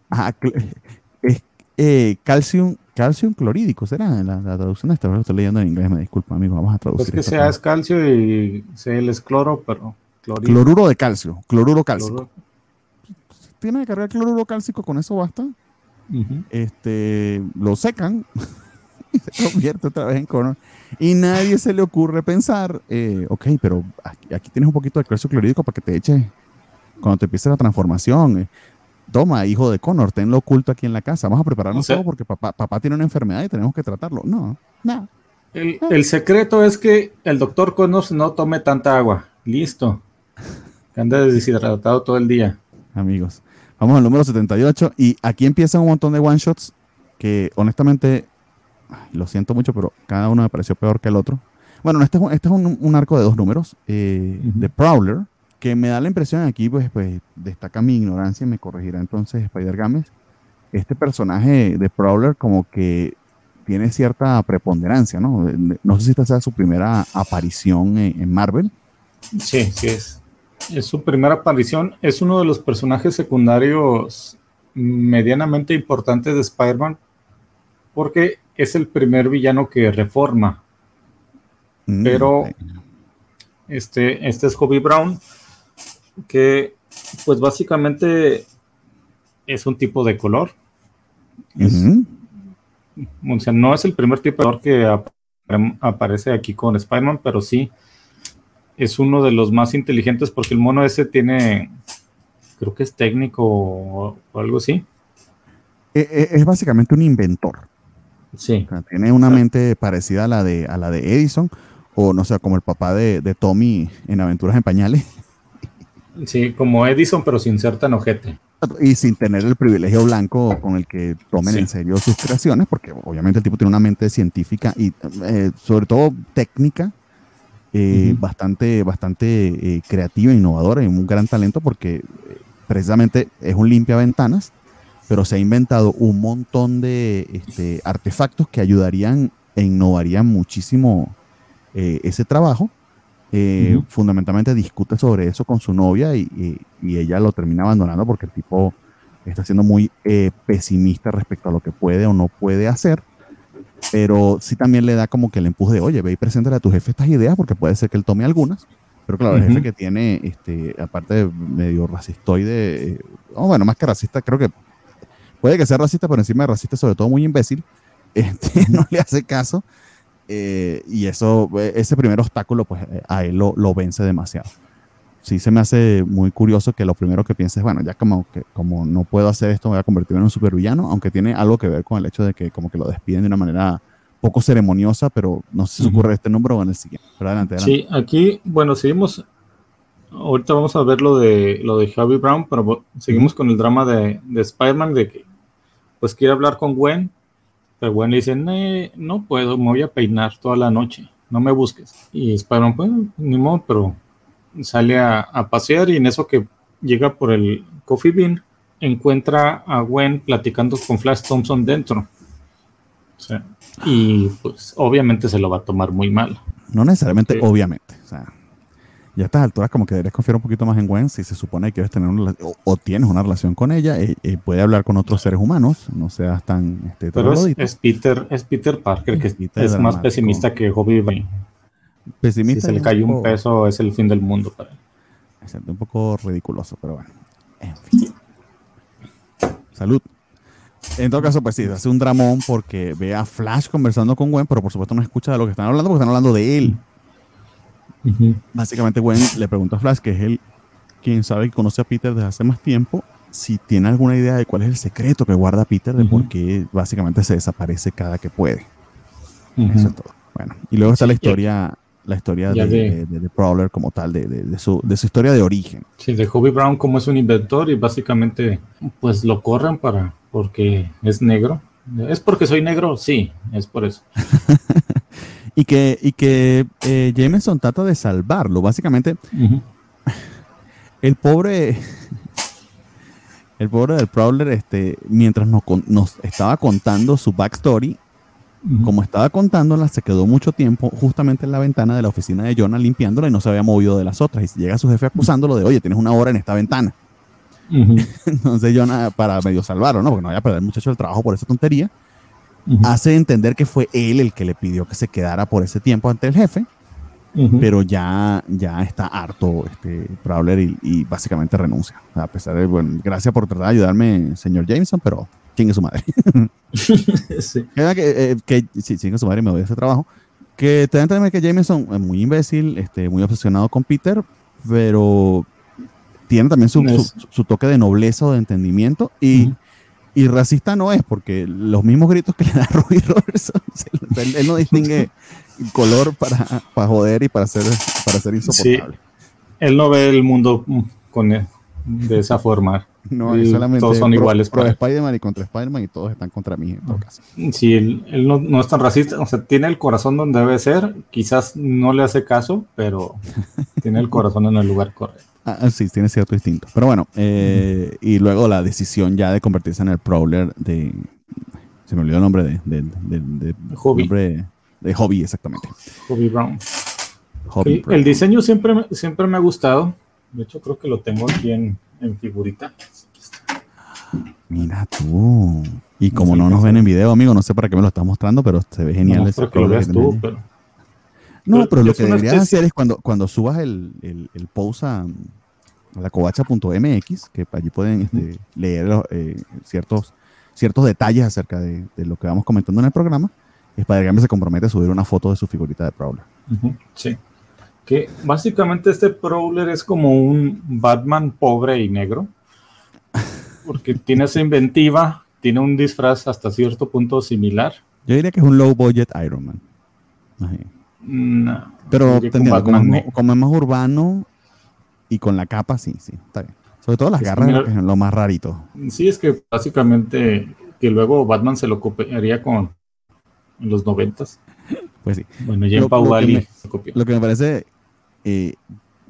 Ajá, es eh, calcium, calcium clorídico, ¿será la, traducción de esto? Lo estoy leyendo en inglés, me disculpa, amigo, vamos a traducir. Es que sea es calcio y sea es cloro, pero Cloruro de calcio, cloruro cálcico. Tiene que cargar cloruro cálcico, con eso basta. este, lo secan y se convierte otra vez en cono. Y nadie se le ocurre pensar, eh, ok, pero aquí, tienes un poquito de calcio clorhídrico para que te eche cuando te empiece la transformación. Eh. Toma, hijo de Connor, tenlo oculto aquí en la casa. Vamos a prepararnos todo porque papá, papá tiene una enfermedad y tenemos que tratarlo. No, no. El, secreto es que el doctor Connor no tome tanta agua. Listo. Anda deshidratado todo el día. Amigos, vamos al número 78 y aquí empiezan un montón de one shots que honestamente lo siento mucho, pero cada uno me pareció peor que el otro. Bueno, este es un, este es un, arco de dos números, eh, de Prowler, que me da la impresión aquí, pues, pues destaca mi ignorancia y me corregirá entonces Spider Games. Este personaje de Prowler como que tiene cierta preponderancia, ¿no? No sé si esta sea su primera aparición en, Marvel. Sí, sí es. Es su primera aparición. Es uno de los personajes secundarios medianamente importantes de Spider-Man porque es el primer villano que reforma. Mm, Pero este, este es Hobie Brown, que pues básicamente es un tipo de color. O sea, no es el primer tipo de color que aparece aquí con Spider-Man, pero sí es uno de los más inteligentes porque el mono ese tiene, creo que es técnico o, algo así. E, e, es básicamente un inventor. Sí. tiene una mente parecida a la de, a la de Edison, o no sé, como el papá de, Tommy en Aventuras en Pañales. Sí, como Edison, pero sin ser tan ojete. Y sin tener el privilegio blanco con el que tomen en serio sus creaciones, porque obviamente el tipo tiene una mente científica y eh, sobre todo técnica, eh, bastante, bastante eh, creativa, innovadora y un gran talento porque precisamente es un limpia ventanas pero se ha inventado un montón de este, artefactos que ayudarían e innovarían muchísimo eh, ese trabajo. Eh, fundamentalmente discute sobre eso con su novia y, ella lo termina abandonando porque el tipo está siendo muy eh, pesimista respecto a lo que puede o no puede hacer. Pero sí también le da como que el empuje de, oye, ve y preséntale a tu jefe estas ideas porque puede ser que él tome algunas. Pero claro, el jefe que tiene, este, aparte de medio racistoide, o bueno, más que racista, creo que puede que sea racista, pero encima de racista, sobre todo muy imbécil, este, no le hace caso. Eh, y eso, ese primer obstáculo, pues a él lo, vence demasiado. sí se me hace muy curioso que lo primero que pienses, bueno, ya como que como no puedo hacer esto, voy a convertirme en un supervillano, aunque tiene algo que ver con el hecho de que como que lo despiden de una manera poco ceremoniosa, pero no sé si ocurre este número o en el siguiente. Pero adelante, Sí, aquí, bueno, seguimos. Ahorita vamos a ver lo de lo de Javi Brown, pero seguimos con el drama de, de Spider-Man de que pues quiere hablar con Gwen, pero Gwen le dice, no puedo, me voy a peinar toda la noche, no me busques. Y Spider-Man, pues, ni modo, pero sale a, a, pasear y en eso que llega por el Coffee Bean, encuentra a Gwen platicando con Flash Thompson dentro. O sea, y pues obviamente se lo va a tomar muy mal. No necesariamente, obviamente. O sea, ya a estas alturas como que deberías confiar un poquito más en Gwen si se supone que quieres tener una, o, tienes una relación con ella y, eh, eh, puede hablar con otros seres humanos, no seas tan este, Pero es, Peter, es Peter Parker que es, más pesimista que Hobby Pesimista. Si se le cae un, peso es el fin del mundo para él. Un poco ridiculoso, pero bueno. En fin. Salud. En todo caso, pues sí, hace un dramón porque ve a Flash conversando con Gwen, pero por supuesto no escucha de lo que están hablando porque están hablando de él. Básicamente Gwen le pregunta a Flash, que es él quien sabe que conoce a Peter desde hace más tiempo, si tiene alguna idea de cuál es el secreto que guarda Peter de por qué básicamente se desaparece cada que puede. Eso es todo. Bueno, y luego está la historia, la historia de, de, Prowler como tal, de, su, de su historia de origen. Sí, de Hobie Brown como es un inventor y básicamente pues lo corren para porque es negro. ¿Es porque soy negro? Sí, es por eso. y que, y que eh, Jameson trata de salvarlo. Básicamente, el pobre. El pobre del Prowler, este, mientras nos, nos estaba contando su backstory, como estaba contándola, se quedó mucho tiempo justamente en la ventana de la oficina de Jonah limpiándola y no se había movido de las otras. Y llega su jefe acusándolo de, oye, tienes una hora en esta ventana. Entonces Jonah, para medio salvarlo, ¿no? Porque no vaya a perder muchacho el trabajo por esa tontería, hace entender que fue él el que le pidió que se quedara por ese tiempo ante el jefe, pero ya, ya está harto este Prowler y, básicamente renuncia. A pesar de, bueno, gracias por tratar de ayudarme, señor Jameson, pero chingue su madre. sí. Que, eh, que, sí, chingue su madre y me voy a ese trabajo. Que te da a que Jameson es muy imbécil, este, muy obsesionado con Peter, pero tiene también su, su, toque de nobleza o de entendimiento y, y, racista no es, porque los mismos gritos que le da Ruby Robertson, él, no distingue color para, para, joder y para ser, para ser insoportable. Él no ve el mundo con de esa forma. No, solamente todos son iguales. Pro Spider-Man y contra Spider-Man y todos están contra mí en todo caso. Sí, él, él no, no, es tan racista, o sea, tiene el corazón donde debe ser, quizás no le hace caso, pero tiene el corazón en el lugar correcto. Ah, ah, sí, tiene cierto instinto. Pero bueno, eh, y luego la decisión ya de convertirse en el Prowler de. Se me olvidó el nombre de. de, de, Hobby. de Hobby, exactamente. Hobby Brown. Hobby El diseño siempre, siempre me ha gustado. De hecho, creo que lo tengo aquí en, en figurita. Mira tú. Y como no, nos ven en video, amigo, no sé para qué me lo estás mostrando, pero se ve genial. No, que lo veas tú, pero no, pero, lo que deberías hacer es cuando, cuando subas el, el, post a, la covacha.mx, que allí pueden este, leer eh, ciertos, ciertos detalles acerca de, lo que vamos comentando en el programa, Spider-Man se compromete a subir una foto de su figurita de Prowler. Sí. Que básicamente este Prowler es como un Batman pobre y negro, porque tiene esa inventiva, tiene un disfraz hasta cierto punto similar. Yo diría que es un low budget Iron Man. No, Pero como, es más urbano y con la capa, sí, sí, está bien. Sobre todo las garras, que es lo más rarito. Sí, es que básicamente que luego Batman se lo copiaría con los noventas. Pues sí. Bueno, ya lo, lo, que me, lo que me parece eh,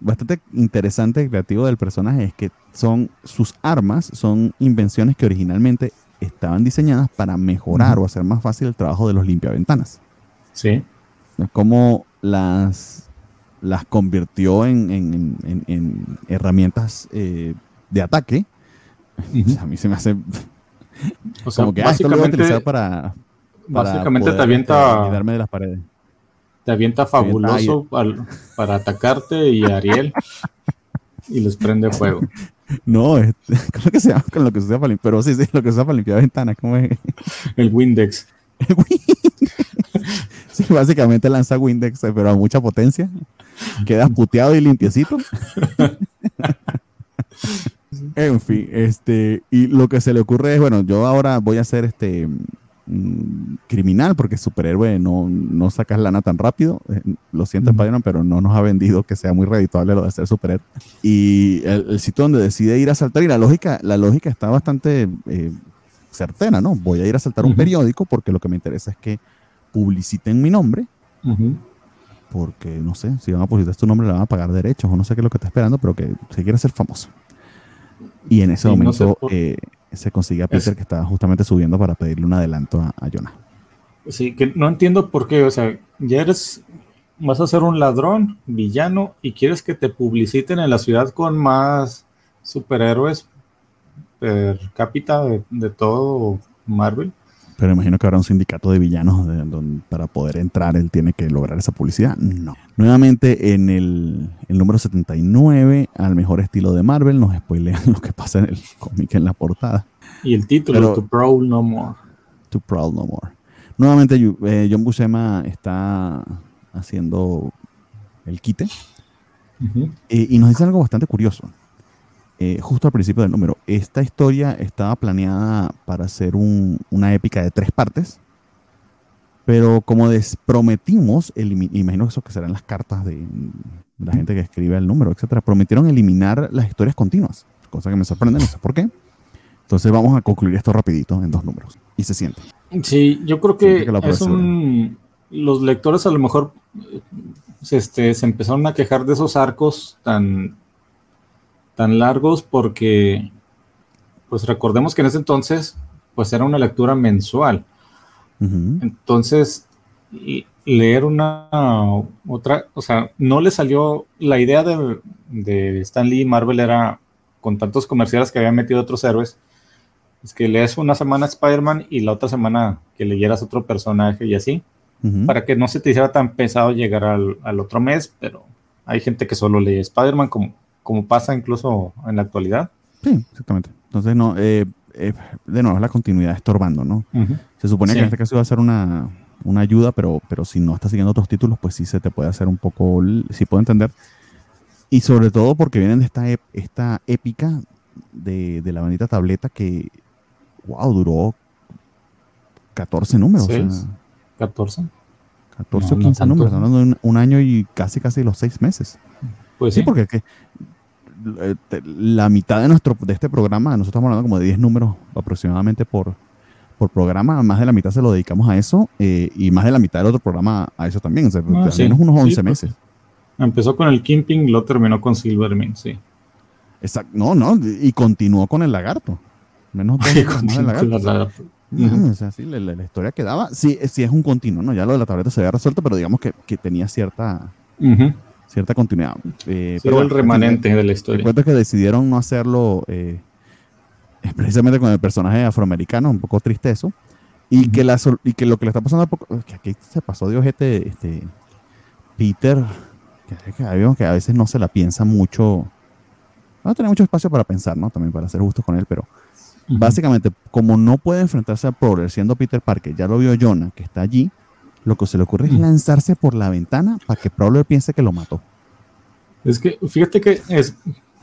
bastante interesante y creativo del personaje es que son sus armas, son invenciones que originalmente estaban diseñadas para mejorar o hacer más fácil el trabajo de los limpiaventanas. Sí cómo las, las convirtió en, herramientas eh, de ataque. A mí se me hace o sea, como que ah, esto lo voy a utilizar para, básicamente te avienta este, de las paredes. Te avienta fabuloso para atacarte y Ariel y les prende fuego. No, es, ¿cómo es que se llama con lo que se usa para limpiar? Pero sí, sí, lo que se usa para limpiar ventanas, ¿cómo es? El Windex. El Windex. básicamente lanza Windex, pero a mucha potencia. quedas puteado y limpiecito. en fin, este, y lo que se le ocurre es, bueno, yo ahora voy a hacer este mm, criminal, porque superhéroe no, no sacas lana tan rápido. Eh, lo siento, spider pero no nos ha vendido que sea muy redituable lo de ser superhéroe. Y el, sitio donde decide ir a saltar, y la lógica, la lógica está bastante eh, certera, ¿no? Voy a ir a saltar un periódico porque lo que me interesa es que publiciten mi nombre. Porque, no sé, si van a publicitar tu nombre le van a pagar derechos o no sé qué es lo que está esperando, pero que se quiere ser famoso. Y en ese momento eh, se consigue a Peter que estaba justamente subiendo para pedirle un adelanto a, Jonah. Sí, que no entiendo por qué, o sea, ya eres, vas a ser un ladrón, villano, y quieres que te publiciten en la ciudad con más superhéroes per cápita de todo Marvel. Pero imagino que habrá un sindicato de villanos para poder entrar, él tiene que lograr esa publicidad. No. Nuevamente en el, número 79, al mejor estilo de Marvel, nos spoilean lo que pasa en el cómic en la portada. Y el título, To Prowl No More. To Prowl No More. Nuevamente eh, John Buscema está haciendo el quite. Y nos dice algo bastante curioso. Eh, justo al principio del número. Esta historia estaba planeada para ser una épica de tres partes, pero como desprometimos, imagino que eso que serán las cartas de, la gente que escribe el número, etcétera, prometieron eliminar las historias continuas, cosa que me sorprende, no sé por qué. Entonces vamos a concluir esto rapidito en dos números. Y se siente. Sí, yo creo que, es un, los lectores a lo mejor este, se empezaron a quejar de esos arcos tan tan largos porque, pues recordemos que en ese entonces, pues era una lectura mensual. Entonces, leer una otra, o sea, no le salió la idea de, de Stan Lee y Marvel era con tantos comerciales que habían metido otros héroes, es que lees una semana Spider-Man y la otra semana que leyeras otro personaje y así, para que no se te hiciera tan pesado llegar al, al, otro mes, pero hay gente que solo lee Spider-Man como como pasa incluso en la actualidad. Sí, exactamente. Entonces, no, eh, eh, de nuevo, es la continuidad estorbando, ¿no? Se supone que en este caso iba a ser una, ayuda, pero, pero si no estás siguiendo otros títulos, pues sí se te puede hacer un poco, sí puedo entender. Y sobre todo porque vienen de esta, esta épica de, la bandita tableta que, wow, duró 14 números. 14. 14 o 15 números, hablando de un, año y casi, casi los seis meses. Pues sí, porque es que eh, la mitad de nuestro de este programa, nosotros estamos hablando como de 10 números aproximadamente por, por programa, más de la mitad se lo dedicamos a eso eh, y más de la mitad del otro programa a eso también, o sea, ah, menos unos 11 pues, meses. Empezó con el Kimping, lo terminó con Silverman, sí. Exacto, no, no, y continuó con el lagarto. Menos dos con el lagarto. o sea, sí, la, historia quedaba, sí, sí es un continuo, ¿no? Ya lo de la tableta se había resuelto, pero digamos que, que tenía cierta cierta continuidad. Eh, pero el remanente de la historia. Recuerdo que decidieron no hacerlo eh, precisamente con el personaje afroamericano, un poco triste eso. Y, que, la, y que lo que le está pasando a poco, que aquí se pasó de ojete este, Peter, que, que a veces no se la piensa mucho. A tener mucho espacio para pensar, ¿no? También para ser justos con él, pero básicamente, como no puede enfrentarse a Prowler siendo Peter Parker, ya lo vio Jonah, que está allí, lo que se le ocurre es lanzarse por la ventana para que Prowler piense que lo mató. Es que, fíjate que es,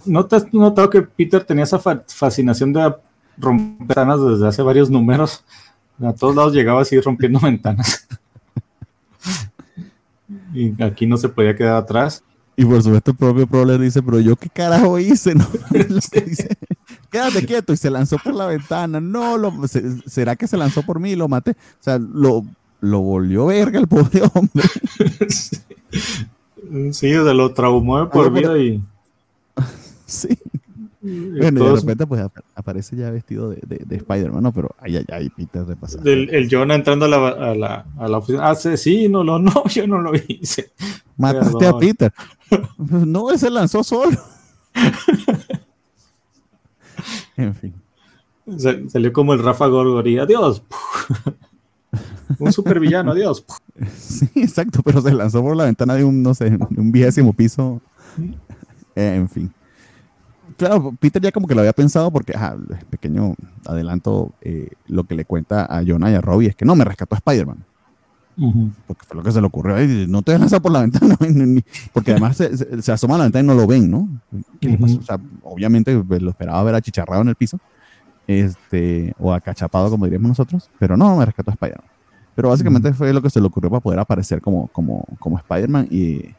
¿no te has notado que Peter tenía esa fascinación de romper ventanas desde hace varios números? A todos lados llegaba así rompiendo ventanas. y aquí no se podía quedar atrás. Y por supuesto el propio Prowler dice, pero yo qué carajo hice, ¿no? Quédate quieto y se lanzó por la ventana. No, lo, ¿será que se lanzó por mí y lo maté? O sea, lo lo volvió verga el pobre hombre. sí, de lo traumó por vida y. sí. bueno, y de repente pues aparece ya vestido de, de, Spider-Man, ¿no? Pero ay, ay, ay, Peter de pasar. el Jonah entrando a la, a la, a la oficina. Ah, sí, no, yo no lo hice. Mataste a Peter. no, él se lanzó solo. en fin. Salió como el Rafa Gorgori. Adiós. Un supervillano, adiós. Sí, exacto, pero se lanzó por la ventana de un, no sé, un vigésimo piso. Eh, en fin. Claro, Peter ya como que lo había pensado porque, ajá, pequeño adelanto, eh, lo que le cuenta a Jonah y a Robbie es que no, me rescató Spider-Man. Porque fue lo que se le ocurrió. Ay, no te lanzar por la ventana. porque además se, asoma a la ventana y no lo ven, ¿no? O sea, obviamente pues, lo esperaba ver achicharrado en el piso. Este, o acachapado, como diríamos nosotros. Pero no, me rescató a Spider-Man. Pero básicamente fue lo que se le ocurrió para poder aparecer como, como, como Spider-Man y,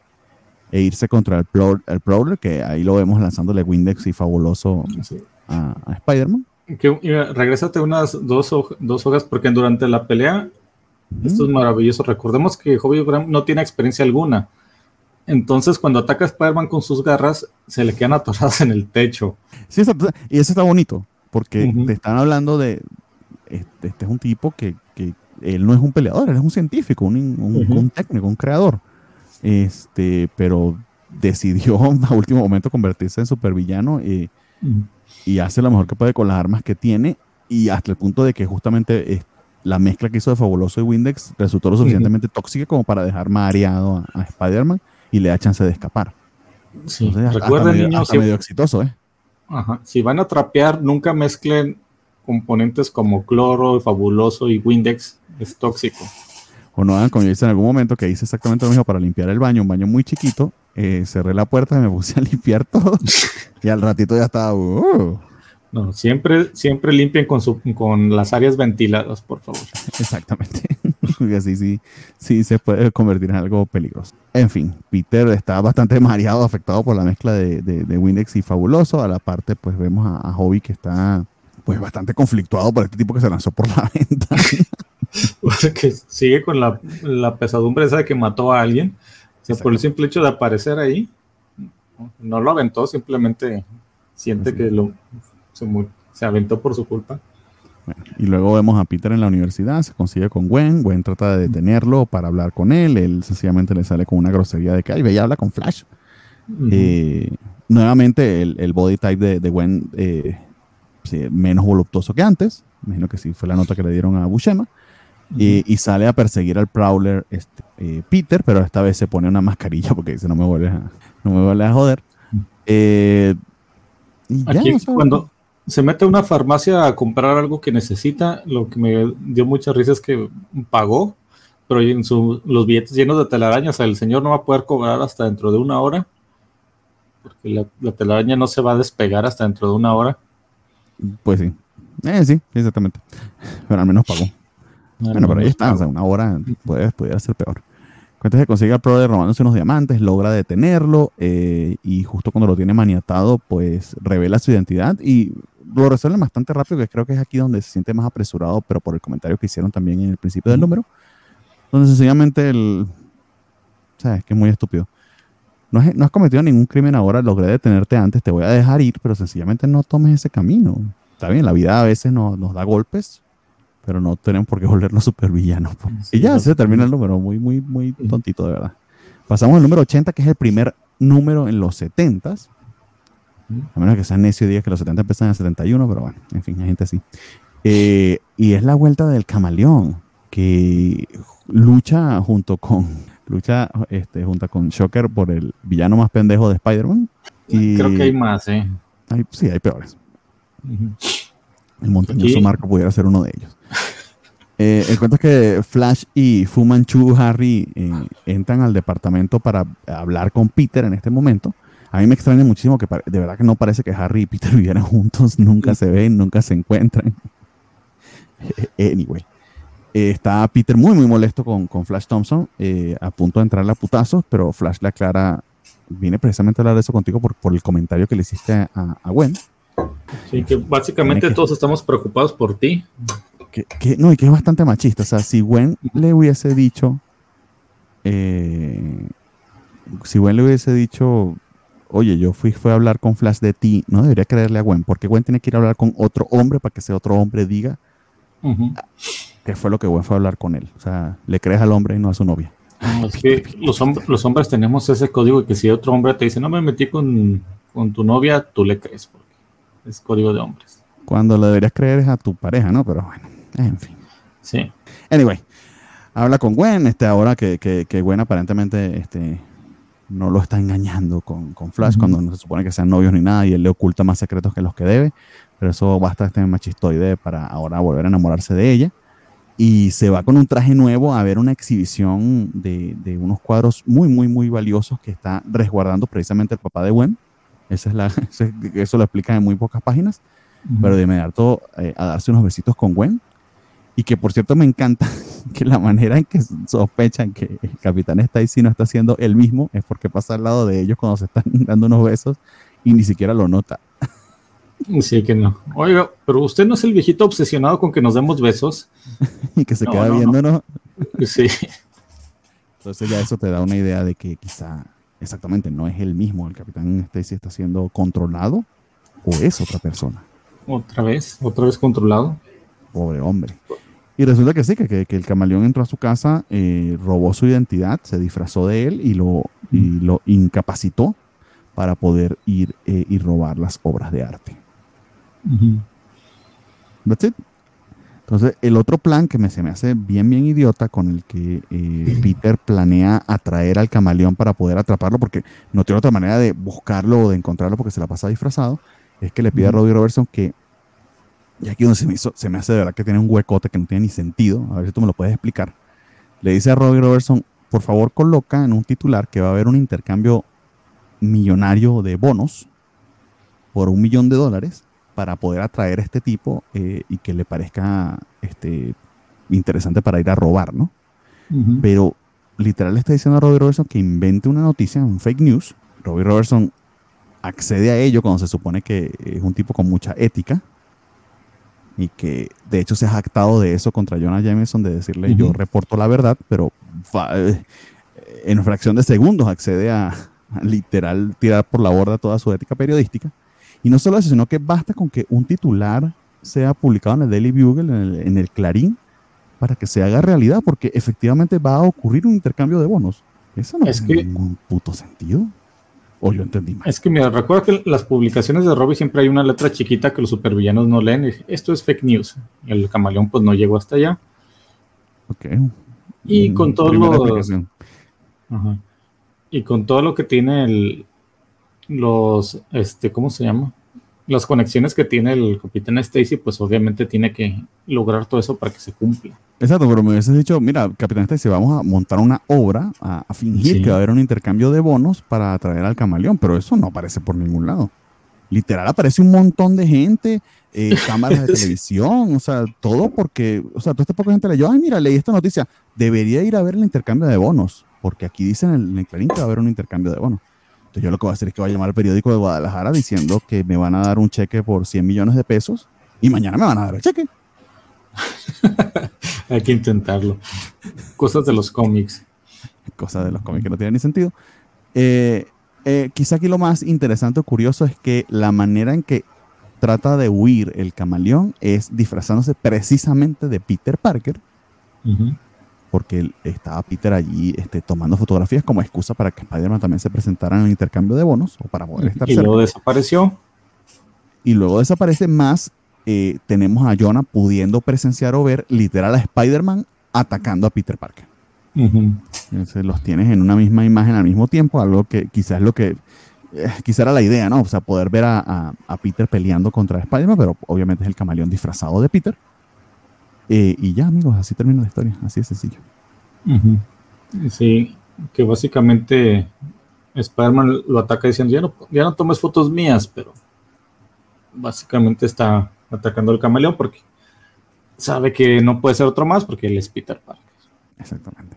e irse contra el, el Prowler, que ahí lo vemos lanzándole Windex y fabuloso a, Spider-Man. Regrésate unas dos, dos hojas, porque durante la pelea, esto es maravilloso. Recordemos que Hobby no tiene experiencia alguna. Entonces, cuando ataca a Spider-Man con sus garras, se le quedan atoradas en el techo. Sí, y eso está bonito, porque te están hablando de. Este, este es un tipo que, que él no es un peleador, él es un científico, un, técnico, un creador. Este, pero decidió a último momento convertirse en supervillano y, y hace lo mejor que puede con las armas que tiene y hasta el punto de que justamente la mezcla que hizo de Fabuloso y Windex resultó lo suficientemente tóxica como para dejar mareado a, Spider-Man y le da chance de escapar. Sí. Recuerden, niños, medio exitoso, ¿eh? Si van a trapear, nunca mezclen componentes como cloro, fabuloso y Windex es tóxico. O no hagan como yo hice en algún momento que hice exactamente lo mismo para limpiar el baño, un baño muy chiquito, eh, cerré la puerta y me puse a limpiar todo y al ratito ya estaba... Uh. No, siempre, siempre limpien con, su, con las áreas ventiladas, por favor. Exactamente. Porque así sí, sí se puede convertir en algo peligroso. En fin, Peter está bastante mareado, afectado por la mezcla de, de, Windex y Fabuloso. A la parte, pues vemos a, a Hobby que está pues bastante conflictuado por este tipo que se lanzó por la ventana. Que sigue con la, pesadumbre esa de que mató a alguien. por el simple hecho de aparecer ahí, no lo aventó, simplemente siente que lo, se, aventó por su culpa. y luego vemos a Peter en la universidad, se consigue con Gwen, Gwen trata de detenerlo para hablar con él, él sencillamente le sale con una grosería de que, ay, ve y habla con Flash. Eh, nuevamente el, body type de, Gwen eh, menos voluptuoso que antes, imagino que sí fue la nota que le dieron a Buscema, y, sale a perseguir al Prowler este, eh, Peter, pero esta vez se pone una mascarilla porque dice no me vuelves a, no me vuelves a joder. Eh, Aquí cuando se mete a una farmacia a comprar algo que necesita, lo que me dio mucha risa es que pagó, pero en su, los billetes llenos de telarañas, el señor no va a poder cobrar hasta dentro de una hora, porque la, la telaraña no se va a despegar hasta dentro de una hora. Pues sí. Eh, sí, exactamente. Pero al menos pagó. Bueno, pero ahí está, o sea, una hora puede, pudiera ser peor. Cuenta que consigue al pro de robándose unos diamantes, logra detenerlo eh, y justo cuando lo tiene maniatado, pues revela su identidad y lo resuelve bastante rápido, que creo que es aquí donde se siente más apresurado, pero por el comentario que hicieron también en el principio del número, donde sencillamente el... O sea, es que es muy estúpido. No has, cometido ningún crimen ahora, logré detenerte antes, te voy a dejar ir, pero sencillamente no tomes ese camino. Está bien, la vida a veces nos, nos da golpes, pero no tenemos por qué volvernos supervillanos. villanos. y ya se termina el número, muy, muy, muy tontito, de verdad. Pasamos al número 80, que es el primer número en los 70 A menos que sea necio y diga que los 70 empiezan en el 71, pero bueno, en fin, hay gente así. Eh, y es la vuelta del camaleón, que lucha junto con lucha este, junto con Shocker por el villano más pendejo de Spider-Man. Creo que hay más, ¿eh? sí, hay peores. El montañoso Marco pudiera ser uno de ellos. Eh, el cuento es que Flash y Fu Manchu Harry eh, entran al departamento para hablar con Peter en este momento. A mí me extraña muchísimo que de verdad que no parece que Harry y Peter vivieran juntos, nunca se ven, nunca se encuentran. anyway. Eh, está Peter muy, muy molesto con, con Flash Thompson, a punto de entrarle a putazos, pero Flash le aclara, viene precisamente a hablar de eso contigo por, por el comentario que le hiciste a, a Gwen. Sí, que básicamente todos estamos preocupados por ti. Que, no, y que es bastante machista. O sea, si Gwen le hubiese dicho, eh, si Gwen le hubiese dicho, oye, yo fui, fui a hablar con Flash de ti, no debería creerle a Gwen, porque Gwen tiene que ir a hablar con otro hombre para que ese otro hombre diga que fue lo que Gwen fue a hablar con él. O sea, le crees al hombre y no a su novia. es que los, los hombres tenemos ese código que si otro hombre te dice, no me metí con, con tu novia, tú le crees, porque es código de hombres. Cuando le deberías creer es a tu pareja, ¿no? Pero bueno, en fin. Sí. Anyway, habla con Gwen, este, ahora que, que, que Gwen aparentemente este, no lo está engañando con, con Flash, cuando no se supone que sean novios ni nada, y él le oculta más secretos que los que debe, pero eso basta este machistoide para ahora volver a enamorarse de ella. y se va con un traje nuevo a ver una exhibición de, de, unos cuadros muy, muy, muy valiosos que está resguardando precisamente el papá de Gwen. Esa es la, eso lo explica en muy pocas páginas, pero de inmediato eh, a darse unos besitos con Gwen. Y que por cierto me encanta que la manera en que sospechan que el capitán Stacy no está haciendo el mismo es porque pasa al lado de ellos cuando se están dando unos besos y ni siquiera lo nota. Sí, que no. Oiga, pero usted no es el viejito obsesionado con que nos demos besos. y que se queda viéndonos. Sí. Entonces ya eso te da una idea de que quizá exactamente no es el mismo. El capitán Stacy está siendo controlado o es otra persona. Otra vez, otra vez controlado. Pobre hombre. Y resulta que sí, que, que, el camaleón entró a su casa, eh, robó su identidad, se disfrazó de él y lo, y lo incapacitó para poder ir eh, y robar las obras de arte. That's it. Entonces, el otro plan que me, se me hace bien, bien idiota, con el que eh, Peter planea atraer al camaleón para poder atraparlo, porque no tiene otra manera de buscarlo o de encontrarlo porque se la pasa disfrazado, es que le pide a Robbie Robertson que, y aquí donde se me, hizo, se me hace de verdad que tiene un huecote que no tiene ni sentido, a ver si tú me lo puedes explicar. Le dice a Robbie Robertson, por favor coloca en un titular que va a haber un intercambio millonario de bonos por un millón de dólares para poder atraer a este tipo eh, y que le parezca este, interesante para ir a robar, ¿no? Pero literal le está diciendo a Robbie Robertson que invente una noticia, un fake news. Robbie Robertson accede a ello cuando se supone que es un tipo con mucha ética y que de hecho se ha jactado de eso contra Jonah Jameson, de decirle yo reporto la verdad, pero eh, en fracción de segundos accede a, a literal tirar por la borda toda su ética periodística. Y no solo eso, sino que basta con que un titular sea publicado en el Daily Bugle, en el, Clarín, para que se haga realidad, porque efectivamente va a ocurrir un intercambio de bonos. Eso no es tiene ningún puto sentido. O yo entendí mal. Es que mira, recuerda que las publicaciones de Robbie siempre hay una letra chiquita que los supervillanos no leen. Esto es fake news. El camaleón pues no llegó hasta allá. Ok. Y con todo lo... Y con todo lo que tiene el, los, este, ¿cómo se llama? Las conexiones que tiene el capitán Stacy, pues obviamente tiene que lograr todo eso para que se cumpla. Exacto, pero me hubieses dicho, mira, capitán Stacy, vamos a montar una obra, a, fingir que va a haber un intercambio de bonos para atraer al camaleón, pero eso no aparece por ningún lado. Literal aparece un montón de gente, eh, cámaras de televisión, o sea, todo porque, o sea, toda esta poca gente leyó, ay, mira, leí esta noticia, debería ir a ver el intercambio de bonos, porque aquí dicen en el Clarín que va a haber un intercambio de bonos. Entonces yo lo que voy a hacer es que voy a llamar al periódico de Guadalajara diciendo que me van a dar un cheque por 100 millones de pesos y mañana me van a dar el cheque. Hay que intentarlo. Cosas de los cómics. Cosas de los cómics que no tienen ni sentido. Eh, eh, quizá aquí lo más interesante o curioso es que la manera en que trata de huir el camaleón es disfrazándose precisamente de Peter Parker porque estaba Peter allí este, tomando fotografías como excusa para que Spider-Man también se presentara en el intercambio de bonos o para poder estar Y luego desapareció. Y luego desaparece más. Eh, tenemos a Jonah pudiendo presenciar o ver literal a Spider-Man atacando a Peter Parker. Entonces los tienes en una misma imagen al mismo tiempo, algo que quizás lo que eh, quizás era la idea, ¿no? O sea, poder ver a, a Peter peleando contra Spider-Man, pero obviamente es el camaleón disfrazado de Peter. Eh, y ya, amigos, así termina la historia, así de sencillo. Sí, que básicamente Spider-Man lo ataca diciendo, ya no, ya no tomes fotos mías, pero básicamente está atacando al camaleón porque sabe que no puede ser otro más porque él es Peter Parker. Exactamente.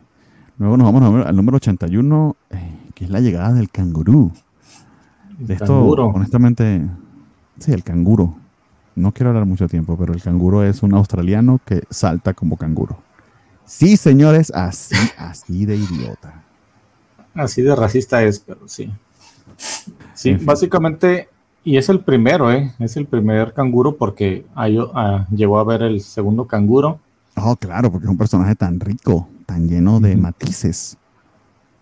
Luego nos vamos al número 81, eh, que es la llegada del cangurú. De esto, honestamente, sí, el canguro no quiero hablar mucho tiempo, pero el canguro es un australiano que salta como canguro. Sí, señores, así, así de idiota. Así de racista es, pero sí. Sí, básicamente, y es el primero, ¿eh? Es el primer canguro porque ah, llegó a ver el segundo canguro. Oh, claro, porque es un personaje tan rico, tan lleno de matices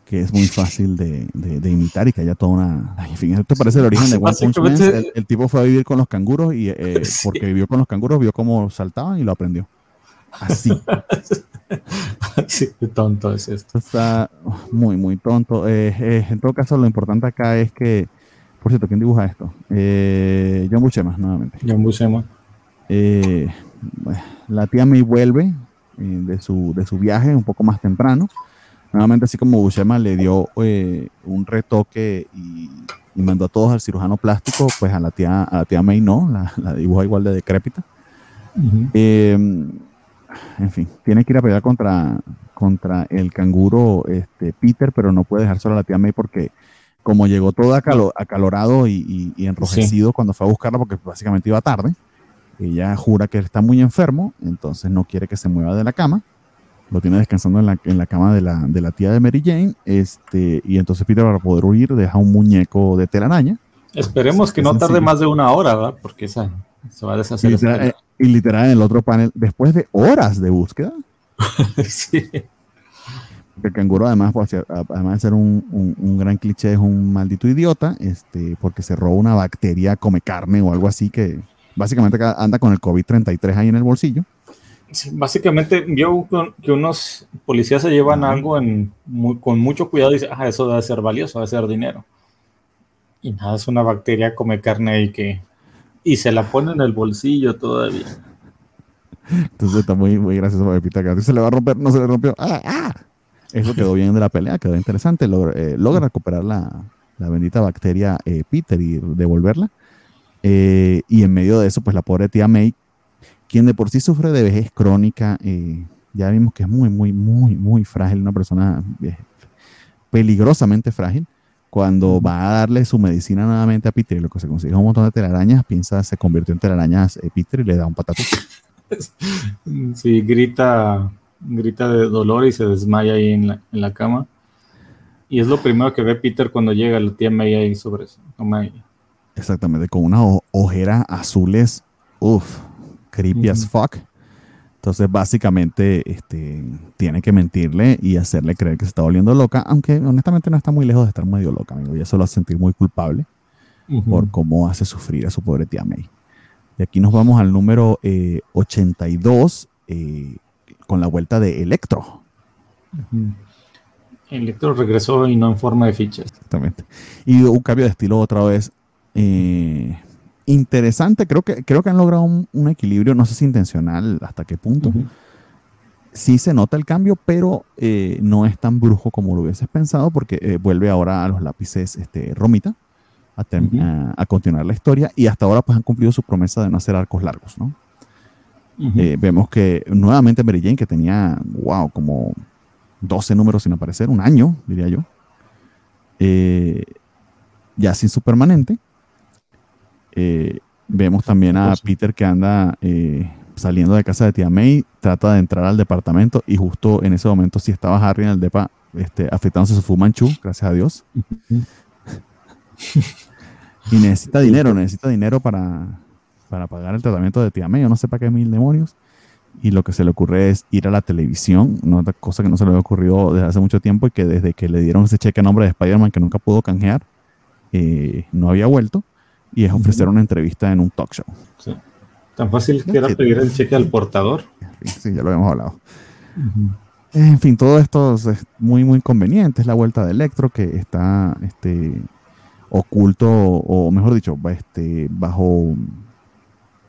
que es muy fácil de, de, imitar y que haya toda una... en fin, esto parece el origen de One Punch Man. El, tipo fue a vivir con los canguros y eh, porque vivió con los canguros, vio cómo saltaban y lo aprendió. Así. sí, qué tonto es esto. Está muy, muy tonto. Eh, eh, en todo caso, lo importante acá es que... Por cierto, ¿quién dibuja esto? John Buscema, nuevamente. John Buscema. la tía May vuelve de, su, de su viaje un poco más temprano. Nuevamente, así como Buscema le dio un retoque y, mandó a todos al cirujano plástico, pues a la tía, a la tía May no, la, la dibuja igual de decrépita. Em, en fin, tiene que ir a pelear contra, contra el canguro este, Peter, pero no puede dejar solo a la tía May porque como llegó todo acalorado y, enrojecido cuando fue a buscarla porque básicamente iba tarde, ella jura que está muy enfermo, entonces no quiere que se mueva de la cama. Lo tiene descansando en la, en la cama de la, de la, tía de Mary Jane. Este, y entonces Peter, para poder huir, deja un muñeco de telaraña. Esperemos que no tarde más de una hora, ¿verdad? Porque esa, se va a deshacer. Eh, y literal, en el otro panel, después de horas de búsqueda. sí. El canguro, además, pues, además de ser un, un, gran cliché, es un maldito idiota, este, porque se roba una bacteria, come carne o algo así, que básicamente anda con el COVID-33 ahí en el bolsillo. Básicamente, vio que unos policías se llevan algo en, con mucho cuidado y dicen, ah, eso debe ser valioso, debe ser dinero. Y nada, es una bacteria, come carne y que y se la pone en el bolsillo todavía. Entonces está muy, muy gracioso para Pita Se le va a romper, no se le rompió. ¡Ah, ah! Eso quedó bien de la pelea, quedó interesante. Eh, logra, recuperar la, la, bendita bacteria eh, Peter y devolverla. Eh, y en medio de eso, pues la pobre tía May, quien de por sí sufre de vejez crónica, ya vimos que es muy, muy, muy, muy frágil, una persona peligrosamente frágil cuando va a darle su medicina nuevamente a Peter y lo que se consigue un montón de telarañas, piensa, se convirtió en telarañas eh, Peter y le da un patatú. Sí, grita, grita de dolor y se desmaya ahí en la, en la cama. Y es lo primero que ve Peter cuando llega, la tía May ahí sobre eso. Exactamente, con unas ojeras azules, uff, creepy as fuck. Entonces, básicamente, este, tiene que mentirle y hacerle creer que se está volviendo loca, aunque honestamente no está muy lejos de estar medio loca, amigo. Y eso lo hace sentir muy culpable por cómo hace sufrir a su pobre tía May. Y aquí nos vamos al número 82 eh, eh, con la vuelta de Electro. Electro regresó y no en forma de fichas. Exactamente. Y un cambio de estilo otra vez. Eh, interesante. Creo que, creo que han logrado un, equilibrio, no sé si intencional hasta qué punto. Sí se nota el cambio, pero eh, no es tan brujo como lo hubieses pensado, porque eh, vuelve ahora a los lápices este, Romita a, continuar la historia y hasta ahora pues han cumplido su promesa de no hacer arcos largos, ¿no? Eh, vemos que nuevamente Mary Jane, que tenía, wow, como 12 números sin aparecer, un año, diría yo, ya sin su permanente, eh, vemos también a Peter que anda eh, saliendo de casa de tía May, trata de entrar al departamento y justo en ese momento sí estaba Harry en el depa este, afectándose su fumanchu, gracias a Dios. y necesita dinero, necesita dinero para, para pagar el tratamiento de tía May, yo no sé para qué mil demonios. Y lo que se le ocurre es ir a la televisión, una cosa que no se le había ocurrido desde hace mucho tiempo y que desde que le dieron ese cheque a nombre de Spider-Man que nunca pudo canjear, eh, no había vuelto y es ofrecer una entrevista en un talk show. Tan fácil que era pedir el cheque al portador. Sí, ya lo hemos hablado. En fin, todo esto es muy, muy conveniente. Es la vuelta de Electro que está este, oculto, o mejor dicho, este, bajo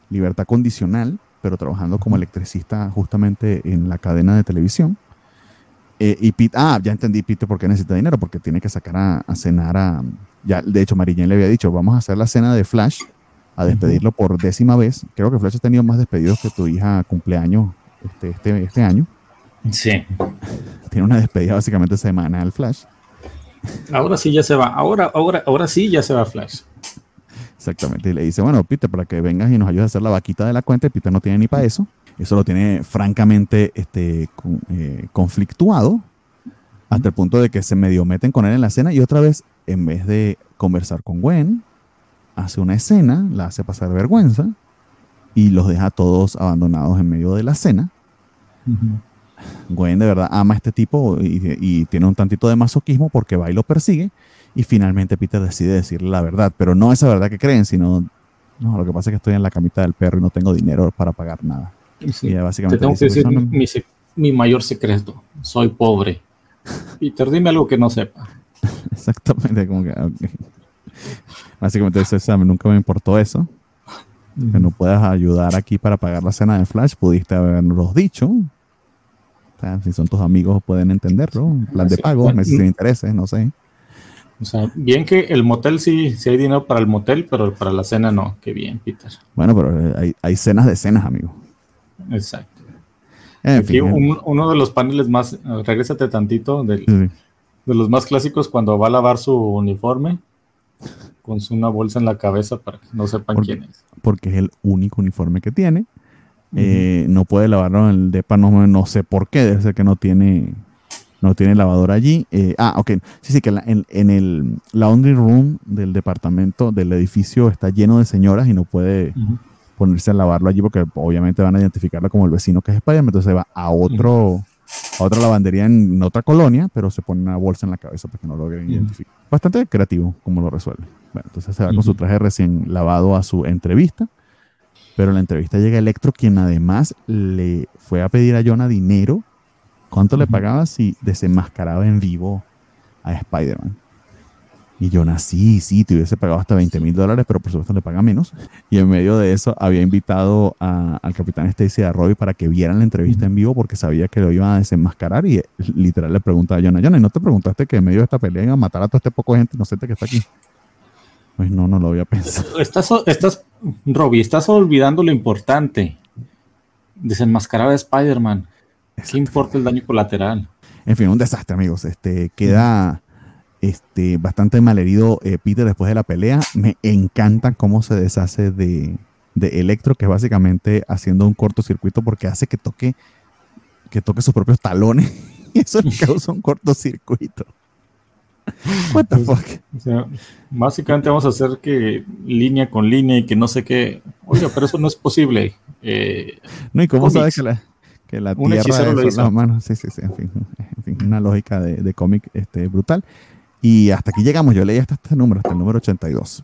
libertad condicional, pero trabajando como electricista justamente en la cadena de televisión. Eh, y Pete, ah, ya entendí, Pete, por qué necesita dinero, porque tiene que sacar a cenar a, ya, de hecho, Marillén le había dicho, vamos a hacer la cena de Flash, a despedirlo por décima vez. Creo que Flash ha tenido más despedidos que tu hija cumpleaños este, este, este año. Sí. Tiene una despedida básicamente semana al Flash. Ahora sí ya se va. Ahora, ahora, ahora sí ya se va Flash. Exactamente. Y le dice, bueno, Peter, para que vengas y nos ayudes a hacer la vaquita de la cuenta. Peter no tiene ni para eso. Eso lo tiene francamente este, eh, conflictuado hasta el punto de que se medio meten con él en la cena y otra vez en vez de conversar con Gwen, hace una escena, la hace pasar vergüenza y los deja todos abandonados en medio de la cena. Gwen de verdad ama a este tipo y, tiene un tantito de masoquismo porque va y lo persigue y finalmente Peter decide decirle la verdad, pero no esa verdad que creen, sino no, lo que pasa es que estoy en la camita del perro y no tengo dinero para pagar nada. Y básicamente Te tengo que decir mi, mi mayor secreto, soy pobre. Peter, dime algo que no sepa. Exactamente, como que. Básicamente dice nunca me importó eso. Que no puedas ayudar aquí para pagar la cena de Flash, pudiste habernos dicho. si son tus amigos pueden entenderlo. plan de pago, meses sin intereses, no sé. O sea, bien que el motel sí, sí hay dinero para el motel, pero para la cena no. Qué bien, Peter. Bueno, pero hay, hay cenas de cenas, amigo. Exacto. En fin, uno de los paneles más, regrésate tantito, del, de los más clásicos cuando va a lavar su uniforme con una bolsa en la cabeza para que no sepan quién es. Porque es el único uniforme que tiene. Eh, no puede lavarlo en el depa, no, no sé por qué, debe ser que no tiene no tiene lavadora allí. Eh, ah, ok. Sí, sí, que en, el laundry room del departamento, del edificio, está lleno de señoras y no puede ponerse a lavarlo allí porque obviamente van a identificarlo como el vecino que es Spider-Man. Entonces va a otro, a otra lavandería en otra colonia, pero se pone una bolsa en la cabeza para que no lo logren identificar. Bastante creativo como lo resuelve. Bueno, entonces se va con su traje recién lavado a su entrevista. Pero en la entrevista llega Electro, quien además le fue a pedir a Jonah dinero ¿Cuánto le pagaba si desenmascaraba en vivo a Spider-Man? Y yo nací, sí, te hubiese pagado hasta 20 mil dólares, pero por supuesto le paga menos. Y en medio de eso había invitado al capitán Stacy y a Robbie para que vieran la entrevista en vivo porque sabía que lo iban a desenmascarar. Y literal le preguntaba a Jonah, Jonah, ¿no te preguntaste que en medio de esta pelea iban a matar a todo este poco gente inocente que está aquí? Pues no, no lo había pensado. Estás, estás, Robbie, estás olvidando lo importante. Desenmascarar a Spider-Man. ¿Qué importa el daño colateral? En fin, un desastre, amigos. Este, queda este, bastante malherido eh, Peter después de la pelea. Me encanta cómo se deshace de, de Electro, que es básicamente haciendo un cortocircuito porque hace que toque, que toque sus propios talones. y eso le causa un cortocircuito. What the fuck? básicamente vamos a hacer que línea con línea y que no sé qué. Oiga, pero eso no es posible. Eh, no, y cómo sabes que la, que la tierra es las manos. Sí, sí, sí, en fin, en fin una lógica de, de cómic este, brutal. Y hasta aquí llegamos, yo leí hasta este número, hasta el número 82.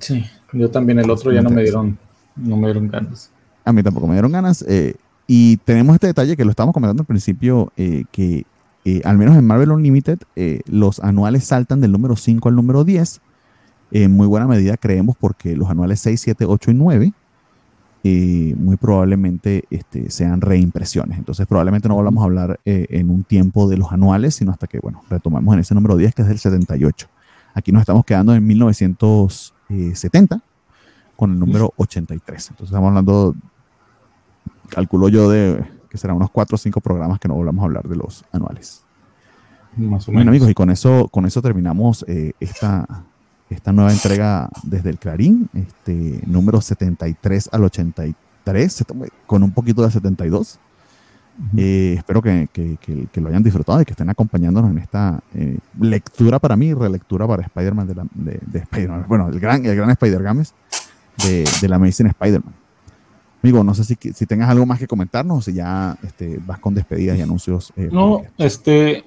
Sí, yo también el otro ya no me dieron, no me dieron ganas. A mí tampoco me dieron ganas. Eh, y tenemos este detalle que lo estábamos comentando al principio, eh, que eh, al menos en Marvel Unlimited los anuales saltan del número 5 al número 10. En muy buena medida creemos porque los anuales 6, 7, 8 y 9 muy probablemente este, sean reimpresiones. Entonces probablemente no volvamos a hablar eh, en un tiempo de los anuales, sino hasta que, bueno, retomemos en ese número 10 que es del 78. Aquí nos estamos quedando en 1970 con el número 83. Entonces estamos hablando, calculo yo, de que serán unos 4 o 5 programas que no volvamos a hablar de los anuales. Más o menos. Bueno amigos, y con eso, con eso terminamos eh, esta, esta nueva entrega desde el Clarín, este, número 73 al 83, con un poquito de 72. Eh, espero que, que, lo hayan disfrutado y que estén acompañándonos en esta eh, lectura para mí, relectura para Spider-Man de, la, de, Spider-Man. Bueno, el gran, el gran Spider-Games de, de, la Amazing Spider-Man. Amigo, no sé si, si tengas algo más que comentarnos o si ya este, vas con despedidas y anuncios. Eh, no, este,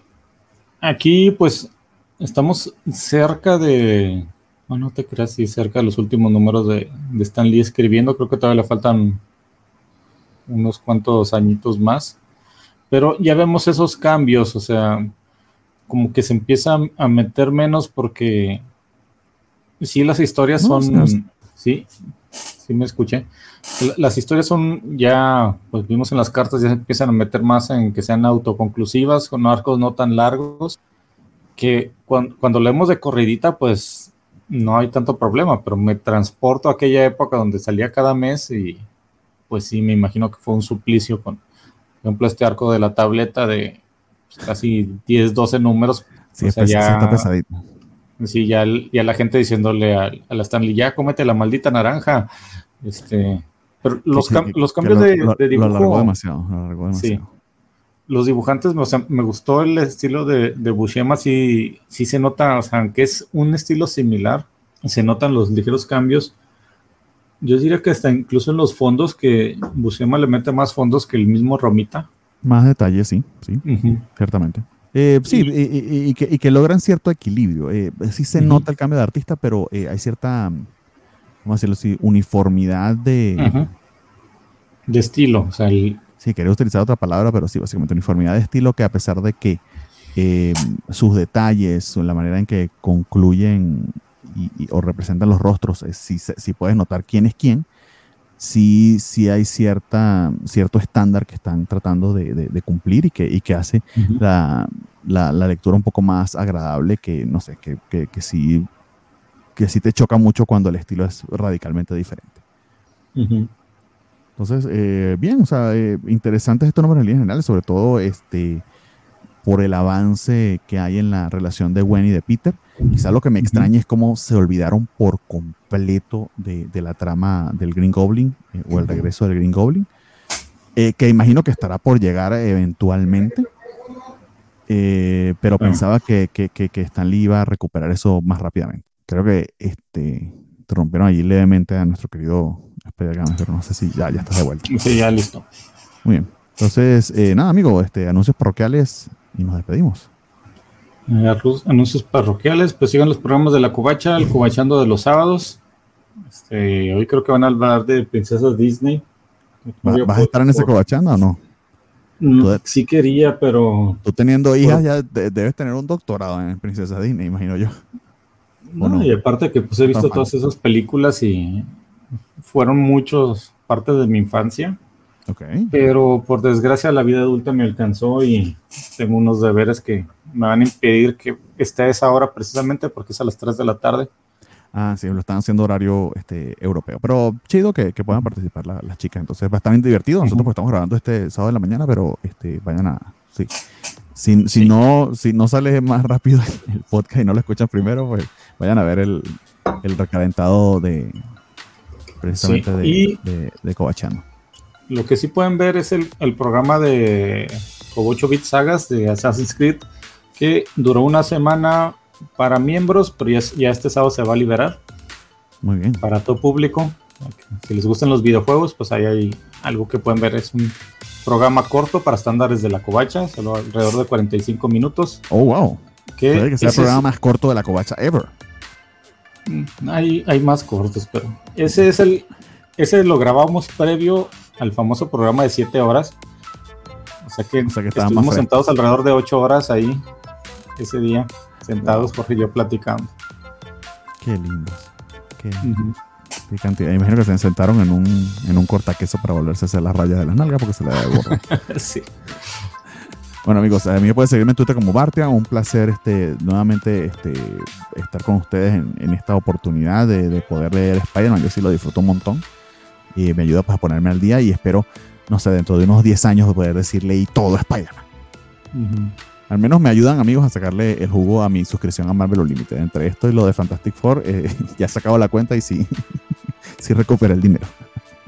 aquí pues Estamos cerca de. Bueno, no te creas, sí, cerca de los últimos números de, de Stan Lee escribiendo. Creo que todavía le faltan unos cuantos añitos más. Pero ya vemos esos cambios, o sea, como que se empieza a meter menos porque sí, las historias son. Sí, sí me escuché. Las historias son ya, pues vimos en las cartas, ya se empiezan a meter más en que sean autoconclusivas, con arcos no tan largos que cuando, leemos de corridita, pues no hay tanto problema, pero me transporto a aquella época donde salía cada mes y pues sí, me imagino que fue un suplicio con, por ejemplo, este arco de la tableta de pues, casi 10, 12 números. Sí, está pesadito. Sí, ya, ya, la gente diciéndole a, a, la Stanley, ya cómete la maldita naranja. Este, pero los, los cambios de, dibujo. Lo alargó demasiado, lo alargó demasiado los dibujantes, o sea, me gustó el estilo de, de Buscema, sí, sí se nota, o sea, aunque es un estilo similar, se notan los ligeros cambios. Yo diría que hasta incluso en los fondos, que Buscema le mete más fondos que el mismo Romita. Más detalles, sí, sí, ciertamente. Eh, sí, y, que, logran cierto equilibrio. Eh, sí se nota el cambio de artista, pero eh, hay cierta, vamos a decirlo así, uniformidad de... De estilo, o sea, el, sí, quería utilizar otra palabra, pero sí, básicamente uniformidad de estilo que a pesar de que eh, sus detalles, la manera en que concluyen y, o representan los rostros, eh, sí, puedes notar quién es quién, sí, sí hay cierta, cierto estándar que están tratando de, cumplir y que, y que hace la, lectura un poco más agradable que, no sé, que, que, que, sí, que sí te choca mucho cuando el estilo es radicalmente diferente. Entonces, eh, bien, o sea, eh, interesantes estos nombres en líneas generales, sobre todo este, por el avance que hay en la relación de Gwen y de Peter. Quizá lo que me extraña es cómo se olvidaron por completo de, la trama del Green Goblin eh, o el regreso del Green Goblin, eh, que imagino que estará por llegar eventualmente. Eh, pero pensaba que, que, que, Stanley iba a recuperar eso más rápidamente. Creo que este, rompieron ahí levemente a nuestro querido pero no sé si ya, ya estás de vuelta. Sí, ya listo. Muy bien. Entonces, nada, amigo, este, anuncios parroquiales y nos despedimos. Eh, anuncios parroquiales, pues sigan los programas de la Cubacha, el Cubachando de los sábados. Este, hoy creo que van a hablar de princesas Disney. ¿Vas a estar en ese Cubachando o no? no mm, sí quería, pero... Tú teniendo hijas ya debes tener un doctorado en princesas Disney, imagino yo. No, y aparte que pues he visto todas esas películas y fueron muchos partes de mi infancia. Pero por desgracia la vida adulta me alcanzó y tengo unos deberes que me van a impedir que esté a esa hora precisamente porque es a las 3 de la tarde. Ah, sí, lo están haciendo horario este, europeo. Pero chido que, puedan participar las chicas. Entonces va a estar bien divertido. Nosotros pues, estamos grabando este sábado de la mañana, pero este, vayan a... Sí. Si, si, No, si no sale más rápido el podcast y no lo escuchan primero, pues vayan a ver el, el recalentado de precisamente de, de, de Cobachano. Lo que sí pueden ver es el, programa de 8 Bit Sagas de Assassin's Creed, que duró una semana para miembros, pero ya, este sábado se va a liberar. Muy bien. Para todo público. Si les gustan los videojuegos, pues ahí hay algo que pueden ver. Es un programa corto para estándares de la covacha, solo alrededor de 45 minutos. Oh, wow. Que Puede que sea el programa más corto de la covacha ever. Hay, hay más cortos, pero ese es el. Ese lo grabamos previo al famoso programa de 7 horas. O sea que, estuvimos sentados alrededor de 8 horas ahí ese día, sentados Jorge y yo platicando. Qué lindo. Qué, cantidad. Imagino que se sentaron en un, en un cortaqueso para volverse a hacer las rayas de las nalgas porque se le de sí. Bueno amigos, a mí me pueden seguirme en Twitter como Bartia, un placer este, nuevamente este, estar con ustedes en, esta oportunidad de, de poder leer Spider-Man, yo sí lo disfruto un montón y me ayuda pues, a ponerme al día y espero, no sé, dentro de unos 10 años poder decirle y todo Spider-Man. Al menos me ayudan amigos a sacarle el jugo a mi suscripción a Marvel Unlimited. Entre esto y lo de Fantastic Four, eh, ya he sacado la cuenta y sí, sí recuperé el dinero.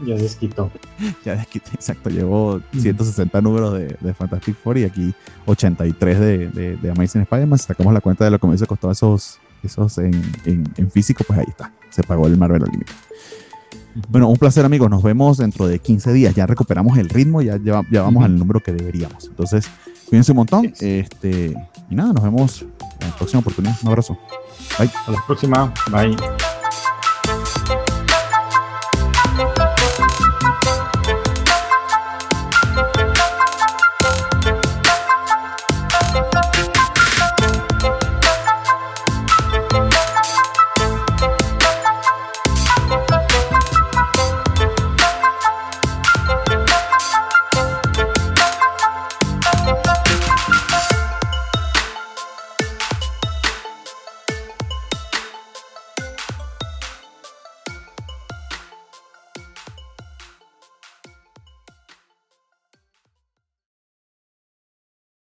Ya desquitó. Ya desquité, exacto. Llevo 160 números de, Fantastic Four y aquí 83 de, de, de Amazing Spider-Man. Sacamos la cuenta de lo que me hubiese costado esos, esos en, en, en, físico, pues ahí está. Se pagó el Marvel Unlimited. Bueno, un placer amigos, nos vemos dentro de 15 días, ya recuperamos el ritmo, ya, ya, vamos al número que deberíamos. Entonces, cuídense un montón este, y nada, nos vemos en la próxima oportunidad. Un abrazo. Bye. A la próxima. Bye.